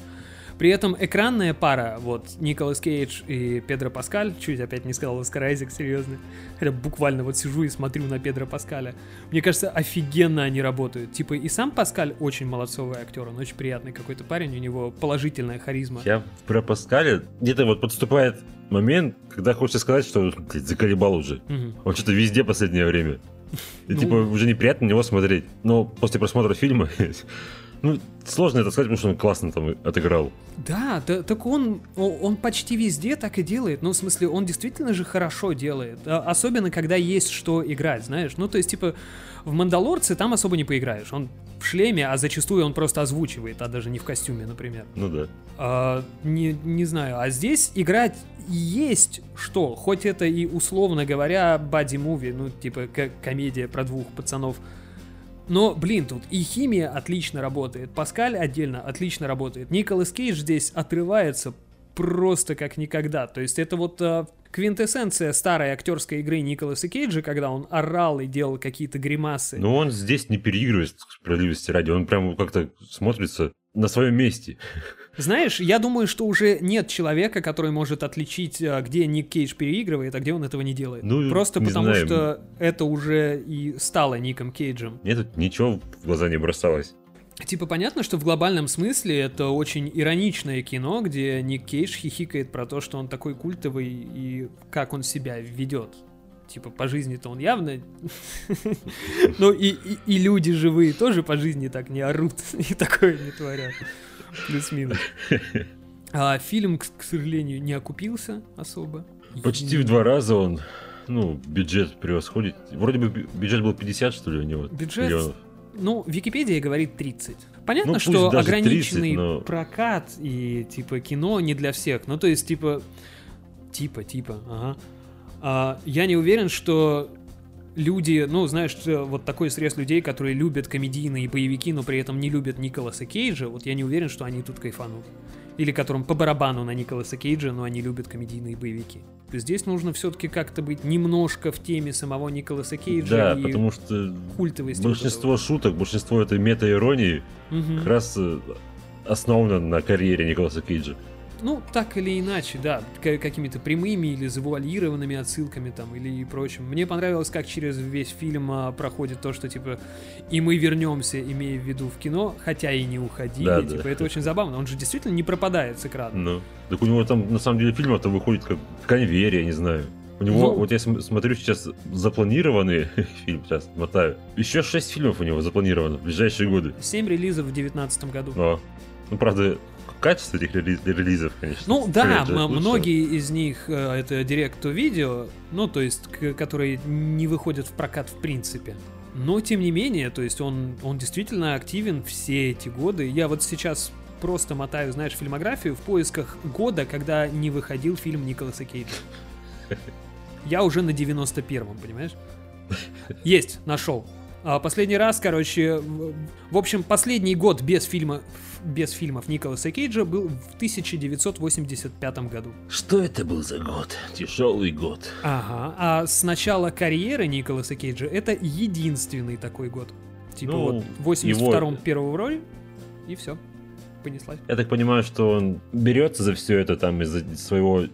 При этом экранная пара, вот, Николас Кейдж и Педро Паскаль, чуть опять не сказал Оскар Айзек, серьезно, хотя буквально вот сижу и смотрю на Педро Паскаля. Мне кажется, офигенно они работают. Типа и сам Паскаль очень молодцовый актер, он очень приятный какой-то парень, у него положительная харизма. Я про Паскаля где-то вот подступает момент, когда хочется сказать, что блядь, заколебал уже. Угу. Он что-то везде последнее время. И ну... типа уже неприятно на него смотреть. Но после просмотра фильма Ну, сложно это сказать, потому что он классно там отыграл. Да, да так он, он почти везде так и делает. Ну, в смысле, он действительно же хорошо делает. А, особенно, когда есть что играть, знаешь. Ну, то есть, типа, в «Мандалорце» там особо не поиграешь. Он в шлеме, а зачастую он просто озвучивает, а даже не в костюме, например. Ну да. А, не, не знаю. А здесь играть есть что. Хоть это и, условно говоря, бади-муви, ну, типа, комедия про двух пацанов – но, блин, тут и химия отлично работает, Паскаль отдельно отлично работает. Николас Кейдж здесь отрывается просто как никогда. То есть это вот э, квинтэссенция старой актерской игры Николаса Кейджа, когда он орал и делал какие-то гримасы. Но он здесь не переигрывает справедливости ради, он прям как-то смотрится на своем месте. Знаешь, я думаю, что уже нет человека, который может отличить, а, где Ник Кейдж переигрывает, а где он этого не делает. Ну, Просто не потому знаю. что это уже и стало Ником Кейджем. Мне тут ничего в глаза не бросалось. Типа понятно, что в глобальном смысле это очень ироничное кино, где Ник Кейдж хихикает про то, что он такой культовый и как он себя ведет. Типа по жизни-то он явно... Ну и, и люди живые тоже по жизни так не орут и такое не творят. Плюс-минус. А фильм, к, к сожалению, не окупился особо. Почти в два раза он, ну, бюджет превосходит. Вроде бы бюджет был 50, что ли, у него? Бюджет, миллионов. ну, Википедия говорит 30. Понятно, ну, что ограниченный 30, но... прокат и, типа, кино не для всех. Ну, то есть, типа, типа, типа, ага. А, я не уверен, что люди, ну, знаешь, вот такой срез людей, которые любят комедийные боевики, но при этом не любят Николаса Кейджа, вот я не уверен, что они тут кайфанут. Или которым по барабану на Николаса Кейджа, но они любят комедийные боевики. Здесь нужно все-таки как-то быть немножко в теме самого Николаса Кейджа да, и потому что культовости. Большинство шуток, большинство этой мета-иронии угу. как раз э, основано на карьере Николаса Кейджа. Ну, так или иначе, да, какими-то прямыми или завуалированными отсылками там или прочим. Мне понравилось, как через весь фильм а, проходит то, что типа и мы вернемся, имея в виду в кино, хотя и не уходили. Да, типа, да. это очень забавно. Он же действительно не пропадает с экрана. Ну, так у него там на самом деле фильм это выходит как в конвейере, я не знаю. У него, ну, вот я смотрю сейчас запланированный фильм, сейчас мотаю. Еще шесть фильмов у него запланировано в ближайшие годы. Семь релизов в девятнадцатом году. О. Ну, правда, качество этих релизов, конечно. Ну да, многие из них э, это директ-то-видео, ну то есть, которые не выходят в прокат в принципе. Но тем не менее, то есть он, он действительно активен все эти годы. Я вот сейчас просто мотаю, знаешь, фильмографию в поисках года, когда не выходил фильм Николаса Кейджа. Я уже на 91-м, понимаешь? Есть, нашел. А последний раз, короче, в общем, последний год без фильма, без фильмов Николаса Кейджа был в 1985 году. Что это был за год? Тяжелый год. Ага. А с начала карьеры Николаса Кейджа это единственный такой год. Типа ну, вот в 82-м его... первую роль, и все. Понеслась. Я так понимаю, что он берется за все это там из-за своего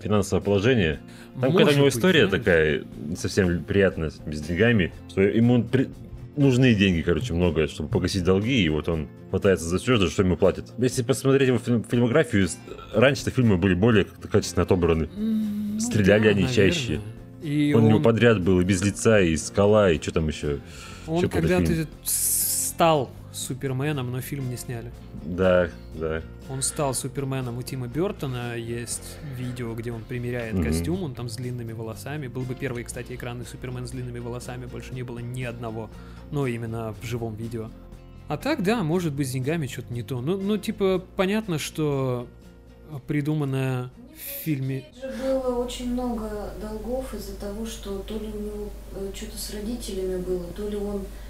финансового положения. Там какая-то у него история знаешь. такая совсем приятная, с деньгами, что ему при... нужны деньги, короче, много, чтобы погасить долги, и вот он пытается за все, что ему платят. Если посмотреть его фильмографию, раньше-то фильмы были более качественно отобраны. Ну, Стреляли да, они наверное. чаще. И он, он у него подряд был и без лица, и скала, и что там еще. Он когда-то фильм. стал Суперменом, но фильм не сняли. Да, да. Он стал Суперменом у Тима Бертона. Есть видео, где он примеряет Мгм. костюм, он там с длинными волосами. Был бы первый, кстати, экранный Супермен с длинными волосами, больше не было ни одного. Но именно в живом видео. А так, да, может быть, с деньгами что-то не то. Ну, ну, типа, понятно, что придуманное в фильме... же было очень много долгов из-за того, что то ли у него что-то с родителями было, то ли он э,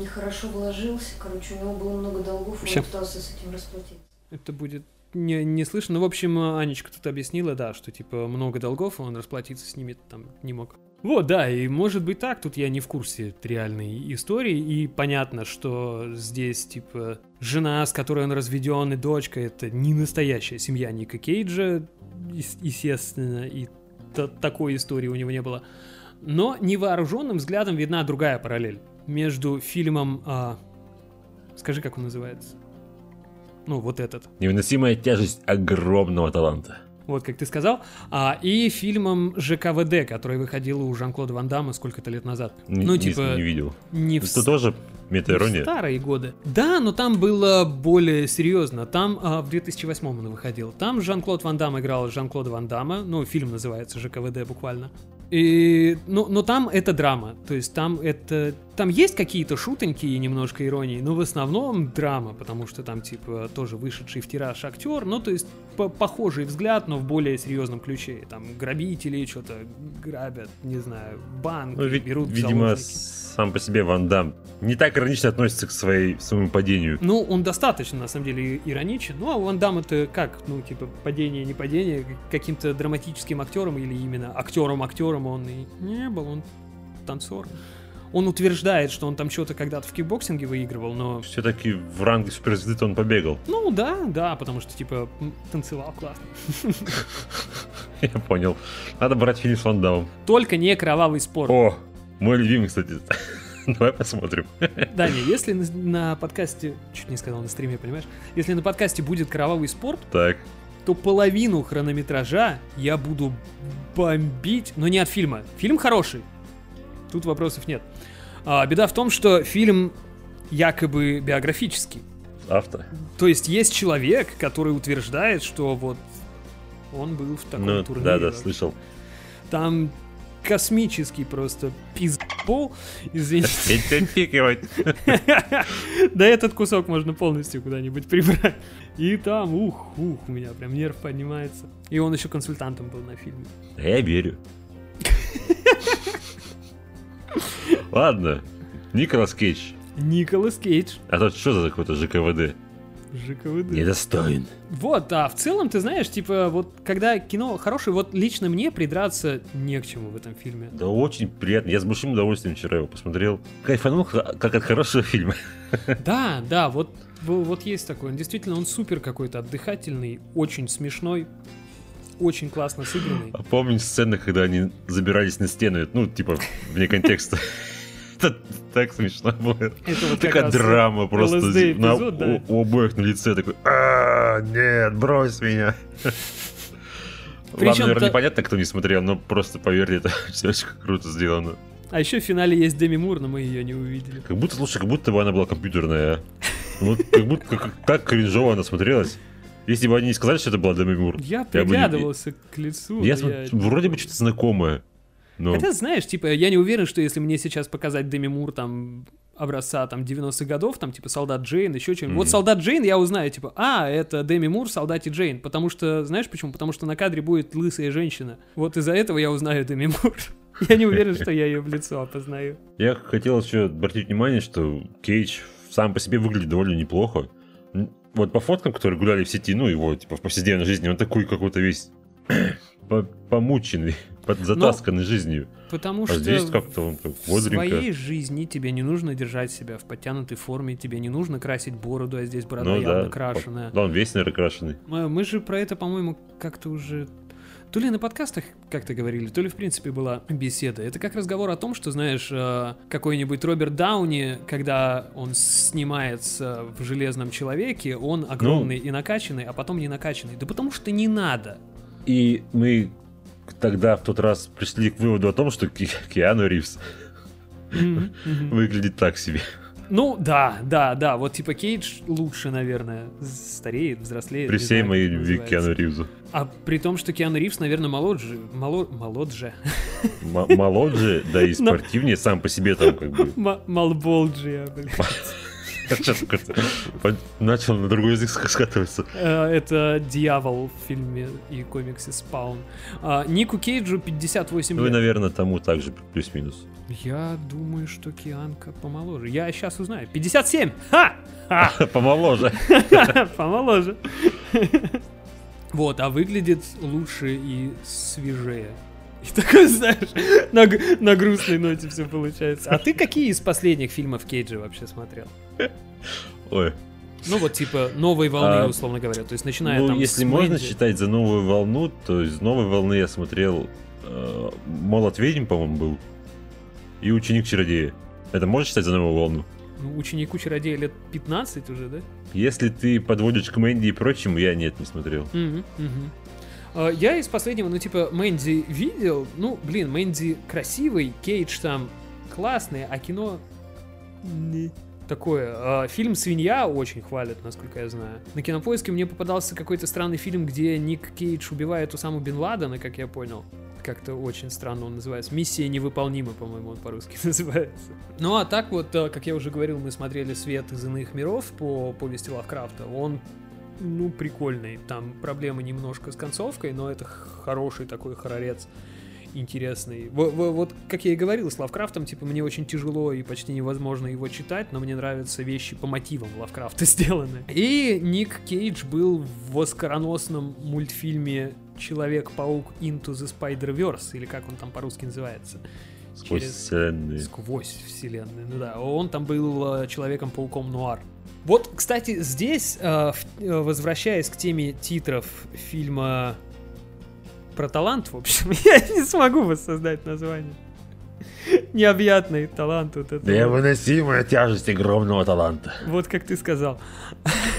нехорошо вложился. Короче, у него было много долгов, и Ща. он пытался с этим расплатиться. Это будет не, не слышно. Ну, в общем, Анечка тут объяснила, да, что, типа, много долгов, он расплатиться с ними там не мог. Вот, да, и может быть так, тут я не в курсе реальной истории, и понятно, что здесь, типа, жена, с которой он разведен, и дочка, это не настоящая семья Ника Кейджа, ес- естественно, и та- такой истории у него не было. Но невооруженным взглядом видна другая параллель между фильмом... а, скажи, как он называется? Ну, вот этот. Невыносимая тяжесть огромного таланта. Вот как ты сказал. А, и фильмом ЖКВД, который выходил у Жан-Клода Ван Дамма сколько-то лет назад. Н- ну, не- типа, Не видел. не в, Это тоже не в мета-ирония? старые годы. Да, но там было более серьезно. Там а, в 2008 он выходил. Там Жан-Клод Ван Дам играл Жан-Клода Ван Дамма. Ну, фильм называется ЖКВД буквально. И, но, но там это драма. То есть там это... Там есть какие-то шутоньки и немножко иронии, но в основном драма, потому что там, типа, тоже вышедший в тираж актер. Ну, то есть по- похожий взгляд, но в более серьезном ключе. Там грабители что-то грабят, не знаю, банк, Ну, ви- берут видимо, заложники. сам по себе Ван Дам не так иронично относится к своей, своему падению. Ну, он достаточно, на самом деле, ироничен. Ну, а Ван Дамма это как? Ну, типа, падение, не падение, каким-то драматическим актером или именно актером-актером он и не был, он танцор. Он утверждает, что он там что-то когда-то в кикбоксинге выигрывал, но... Все-таки в ранге суперзвезды он побегал. Ну, да, да, потому что, типа, танцевал классно. Я понял. Надо брать фильм с Ван. Только не кровавый спорт. О, мой любимый, кстати. Давай посмотрим. Да, не, если на, на подкасте... Чуть не сказал на стриме, понимаешь? Если на подкасте будет кровавый спорт, Так. то половину хронометража я буду бомбить, но не от фильма. Фильм хороший. Тут вопросов нет. А, беда в том, что фильм якобы биографический. Авто. То есть есть человек, который утверждает, что вот он был в таком Ну, турнире. да, да, слышал. Там космический просто пиздбол, извините. Идентифицировать. Да этот кусок можно полностью куда-нибудь прибрать. И там, ух, ух, у меня прям нерв поднимается. И он еще консультантом был на фильме. Я верю. Ладно. Николас Кейдж. Николас Кейдж. А тут что за какой-то ЖКВД? ЖКВД. Недостоин. Вот, а в целом, ты знаешь, типа, вот когда кино хорошее, вот лично мне придраться не к чему в этом фильме. Да очень приятно. Я с большим удовольствием вчера его посмотрел. Кайфанул, как от хорошего фильма. Да, да, вот, во- вот есть такой. Он действительно, он супер какой-то отдыхательный, очень смешной, очень классно сыгранный. А помнишь сцены, когда они забирались на стену? Ну, типа, вне контекста. Это так смешно было. Это вот Такая драма просто. На- да. у, у обоих на лице такой, «А, нет, брось меня. Причем Ладно, наверное, та- непонятно, кто не смотрел, но просто поверьте, это все очень круто сделано. А еще в финале есть Деми Мур, но мы ее не увидели. Как будто, слушай, как будто бы она была компьютерная. Ну, как будто как- так кринжово она смотрелась. Если бы они не сказали, что это была Деми Мур. Я Я бы к лицу. Я но смотрю, вроде бы что-то знакомое. Но Хотя, знаешь, типа, я не уверен, что если мне сейчас показать Деми Мур, там, образца, там, 90-х годов, там, типа, Солдат Джейн, еще что-нибудь. Вот Мгм. Солдат Джейн я узнаю, типа, а, это Деми Мур, Солдате Джейн. Потому что, знаешь почему? Потому что на кадре будет лысая женщина. Вот из-за этого я узнаю Деми Мур. Я не уверен, что я ее в лицо опознаю. я хотел еще обратить внимание, что Кейдж сам по себе выглядит довольно неплохо. Вот по фоткам, которые гуляли в сети, ну его типа в повседневной жизни, он такой какой-то весь по- помученный, затасканный жизнью. Потому А что здесь как-то он так в бодренько. своей жизни тебе не нужно держать себя в подтянутой форме, тебе не нужно красить бороду, а здесь борода Ну явно да, крашеная. Да, он весь, наверное, крашеный. Мы, мы же про это, по-моему, как-то уже... То ли на подкастах как-то говорили, то ли в принципе была беседа. Это как разговор о том, что, знаешь, э, какой-нибудь Роберт Дауни, когда он снимается в «Железном человеке», он огромный и накачанный, а потом не накачанный. Да потому что не надо. И мы тогда в тот раз пришли к выводу о том, что Ки- Киану Ривз Мгм, мгм. выглядит так себе. Ну, да, да, да. Вот типа Кейдж лучше, наверное, стареет, взрослеет. При всей моей любви к. Киану Ривзу. А при том, что Киану Ривз, наверное, молодже. Моло... Молодже. М- моложе, да и спортивнее сам по себе там как бы. М- Малболджия, блин. Начал на другой язык ска- скатываться. Э, Это дьявол в фильме и комиксе Спаун. А, Нику Кейджу 58 Ну лет. наверное, тому также плюс-минус. Я думаю, что Кианка помоложе. Я сейчас узнаю. 57! Ха! Помоложе. Помоложе. Вот, а выглядит лучше и свежее. И такой, знаешь, на, на грустной ноте все получается. А ты какие из последних фильмов Кейджа вообще смотрел? Ой. Ну вот типа новой волны, А, условно говоря. То есть начиная Ну, там если можно Мэнди. считать за новую волну, то из новой волны я смотрел э, Молот ведьм, по-моему, был. И Ученик чародея. Это можно считать за новую волну? Ну, ученику чародея лет 15 уже, да? Если ты подводишь к Мэнди и прочему, я нет, не смотрел. Мгм. А, Я из последнего, ну, типа, Мэнди видел. Ну, блин, Мэнди красивый, Кейдж там классный, а кино... не такое. А, Фильм «Свинья» очень хвалят, насколько я знаю. На кинопоиске мне попадался какой-то странный фильм, где Ник Кейдж убивает Усаму Бен Ладена, как я понял. Как-то очень странно он называется. «Миссия невыполнима», по-моему, он по-русски называется. Ну, а так вот, э, как я уже говорил, мы смотрели «Свет из иных миров» по повести Лавкрафта. Он ну, прикольный. Там проблемы немножко с концовкой, но это хороший такой хорорец интересный. Во- во- Вот, как я и говорил, с Лавкрафтом, типа, мне очень тяжело и почти невозможно его читать, но мне нравятся вещи по мотивам Лавкрафта сделаны. И Ник Кейдж был в оскароносном мультфильме Человек-паук Into the Spider-Verse, или как он там по-русски называется. Сквозь Через- вселенные. Сквозь вселенную, ну да. Он там был э, Человеком-пауком Нуар. Вот, кстати, здесь, э, э, возвращаясь к теме титров фильма про талант, в общем, я не смогу воссоздать название. Необъятный талант вот это. Невыносимая тяжесть огромного таланта. Вот как ты сказал.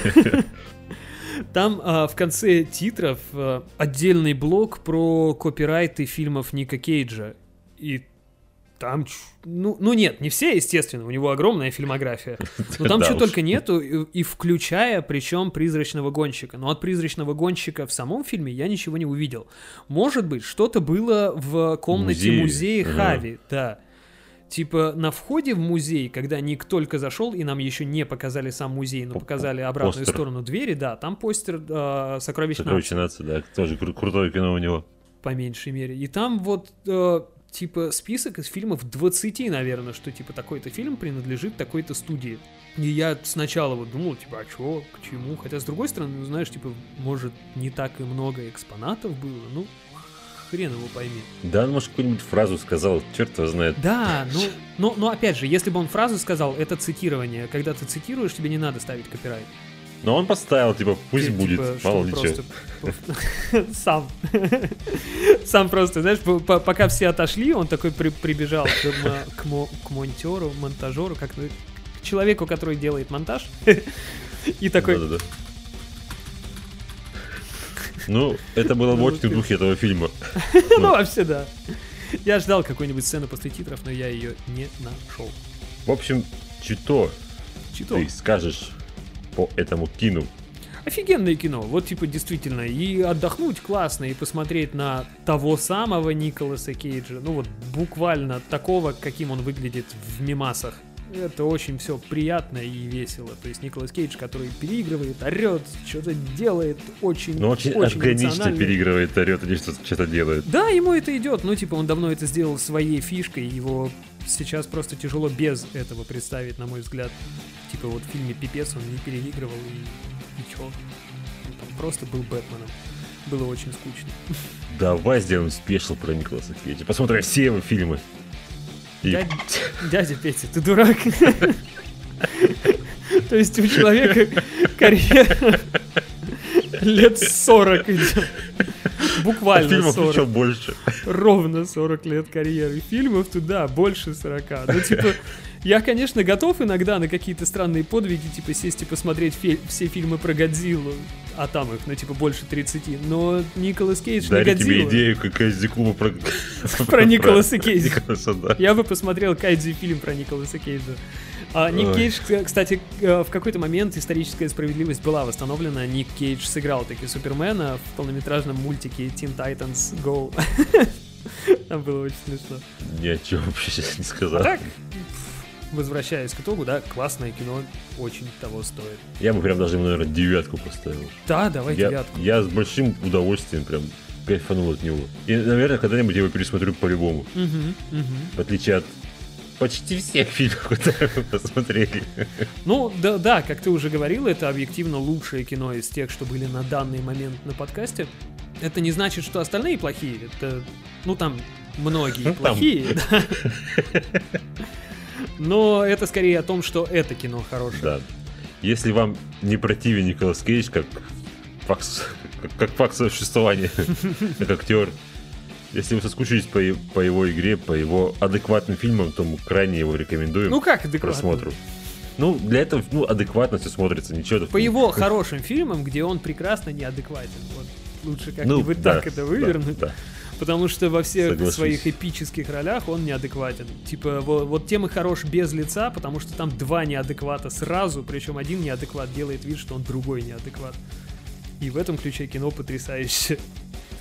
Там а, в конце титров а, отдельный блок про копирайты фильмов Ника Кейджа. И там, ну, ну нет, не все, естественно, у него огромная фильмография. Но там что только нету, и, и включая, причем, призрачного гонщика. Но от призрачного гонщика в самом фильме я ничего не увидел. Может быть, что-то было в комнате музея. Хави, да. Типа на входе в музей, когда Ник только зашел, и нам еще не показали сам музей, но По- показали обратную постер. сторону двери, да, там постер э, «Сокровищ Сокровище нации», нации, да, тоже кру- крутое кино у него. по меньшей мере. И там вот э, типа список из фильмов 20, наверное, что типа такой-то фильм принадлежит такой-то студии. И я сначала вот думал, типа, а чё, к чему? Хотя, с другой стороны, ну, знаешь, типа, может, не так и много экспонатов было, ну, хрен его пойми. Да, он, может, какую-нибудь фразу сказал, черт его знает. Да, ну, но, но опять же, если бы он фразу сказал, это цитирование. Когда ты цитируешь, тебе не надо ставить копирайт. Но он поставил, типа, пусть Ти- будет, типа, мало ли просто- Сам. Сам просто, знаешь, по- по- пока все отошли, он такой при- прибежал к мо- к мо- к монтеру, монтажеру, как ну, к человеку, который делает монтаж. И такой. Ну, это было бы Ну, очень в духе этого фильма. ну вообще да. Я ждал какой-нибудь сцены после титров, но я ее не нашел. В общем, чито Чито. ты скажешь по этому кину. Офигенное кино, вот типа действительно, и отдохнуть классно, и посмотреть на того самого Николаса Кейджа, ну вот буквально такого, каким он выглядит в мимасах. Это очень все приятно и весело. То есть Николас Кейдж, который переигрывает, орет, что-то делает, очень, Но очень, органично эмоционально. переигрывает, орет или что-то что-то делает. Да, ему это идет, ну типа он давно это сделал своей фишкой, его сейчас просто тяжело без этого представить, на мой взгляд. Типа вот в фильме «Пипец» он не переигрывал и ничего. Он там просто был Бэтменом. Было очень скучно. Давай сделаем спешл про Николаса Кейджа. Посмотрим все его фильмы. И- Дядя, дядя Петя, ты дурак. То есть у человека карьера лет 40 идет. буквально А фильмов 40. еще больше. Ровно 40 лет карьеры. Фильмов туда больше 40. Ну, типа, я, конечно, готов иногда на какие-то странные подвиги, типа, сесть и посмотреть фи- все фильмы про Годзиллу, а там их, ну, типа, больше 30. Но Николас Кейдж не Дарю тебе Годзилла. идею, как из клуба про... Про Николаса Кейджа. Я бы посмотрел Кайдзи фильм про Николаса Кейджа. А, Ник Ой. Кейдж, кстати, э, в какой-то момент историческая справедливость была восстановлена. Ник Кейдж сыграл таки Супермена в полнометражном мультике Teen Titans Go. Там было очень смешно. Ни о чем вообще сейчас не А сказал. так, возвращаясь к итогу, да, классное кино, очень того стоит. Я бы прям даже ему, наверное, девятку поставил. Да, давай Я, девятку. я с большим удовольствием прям кайфанул от него. И, наверное, когда-нибудь я его пересмотрю по-любому. Мгм, мгм. В отличие от почти всех фильмов, которые мы посмотрели. Ну, да, да, как ты уже говорил, это объективно лучшее кино из тех, что были на данный момент на подкасте. Это не значит, что остальные плохие. Это, ну, там многие Ну, там. плохие, да. Но это скорее о том, что это кино хорошее. Да. Если вам не противен Николас Кейдж, как факт, как, как факт существования, как актер, если вы соскучились по, по его игре, по его адекватным фильмам, то мы крайне его рекомендуем Ну как адекватно? просмотру. Ну, для этого, ну, адекватно все смотрится, ничего. По его хорошим фильмам, где он прекрасно неадекватен. Вот лучше как-нибудь Ну, да, так это да, вывернуть. да. Потому что во всех Соглашусь. своих эпических ролях он неадекватен. Типа, вот, вот тем и хорош без лица, потому что там два неадеквата сразу, причем один неадекват делает вид, что он другой неадекват. И в этом ключе кино потрясающе.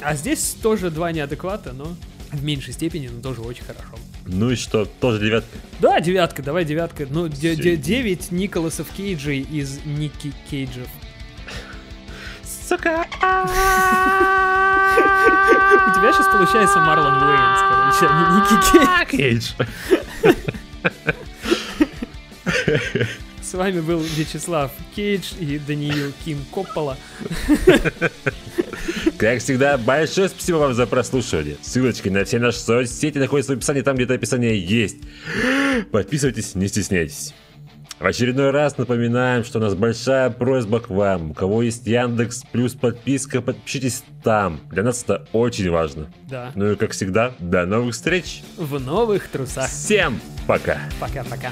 А здесь тоже два неадеквата, но в меньшей степени, но тоже очень хорошо. Ну и что, тоже девятка. Да, девятка, давай девятка. Ну, де- де- Семь. девять Николасов Кейджей из Ники Кейджев. Сука! У тебя сейчас получается Марлон Уэйнс, короче, а не Ники Кейдж. С вами был Вячеслав Кейдж и Даниил Ким Коппола. Как всегда, большое спасибо вам за прослушивание. Ссылочки на все наши соцсети находятся в описании, там где-то описание есть. Подписывайтесь, не стесняйтесь. В очередной раз напоминаем, что у нас большая просьба к вам. У кого есть Яндекс плюс подписка, подпишитесь там. Для нас это очень важно. Да, Ну и как всегда, до новых встреч. в новых трусах. Всем пока. Пока-пока.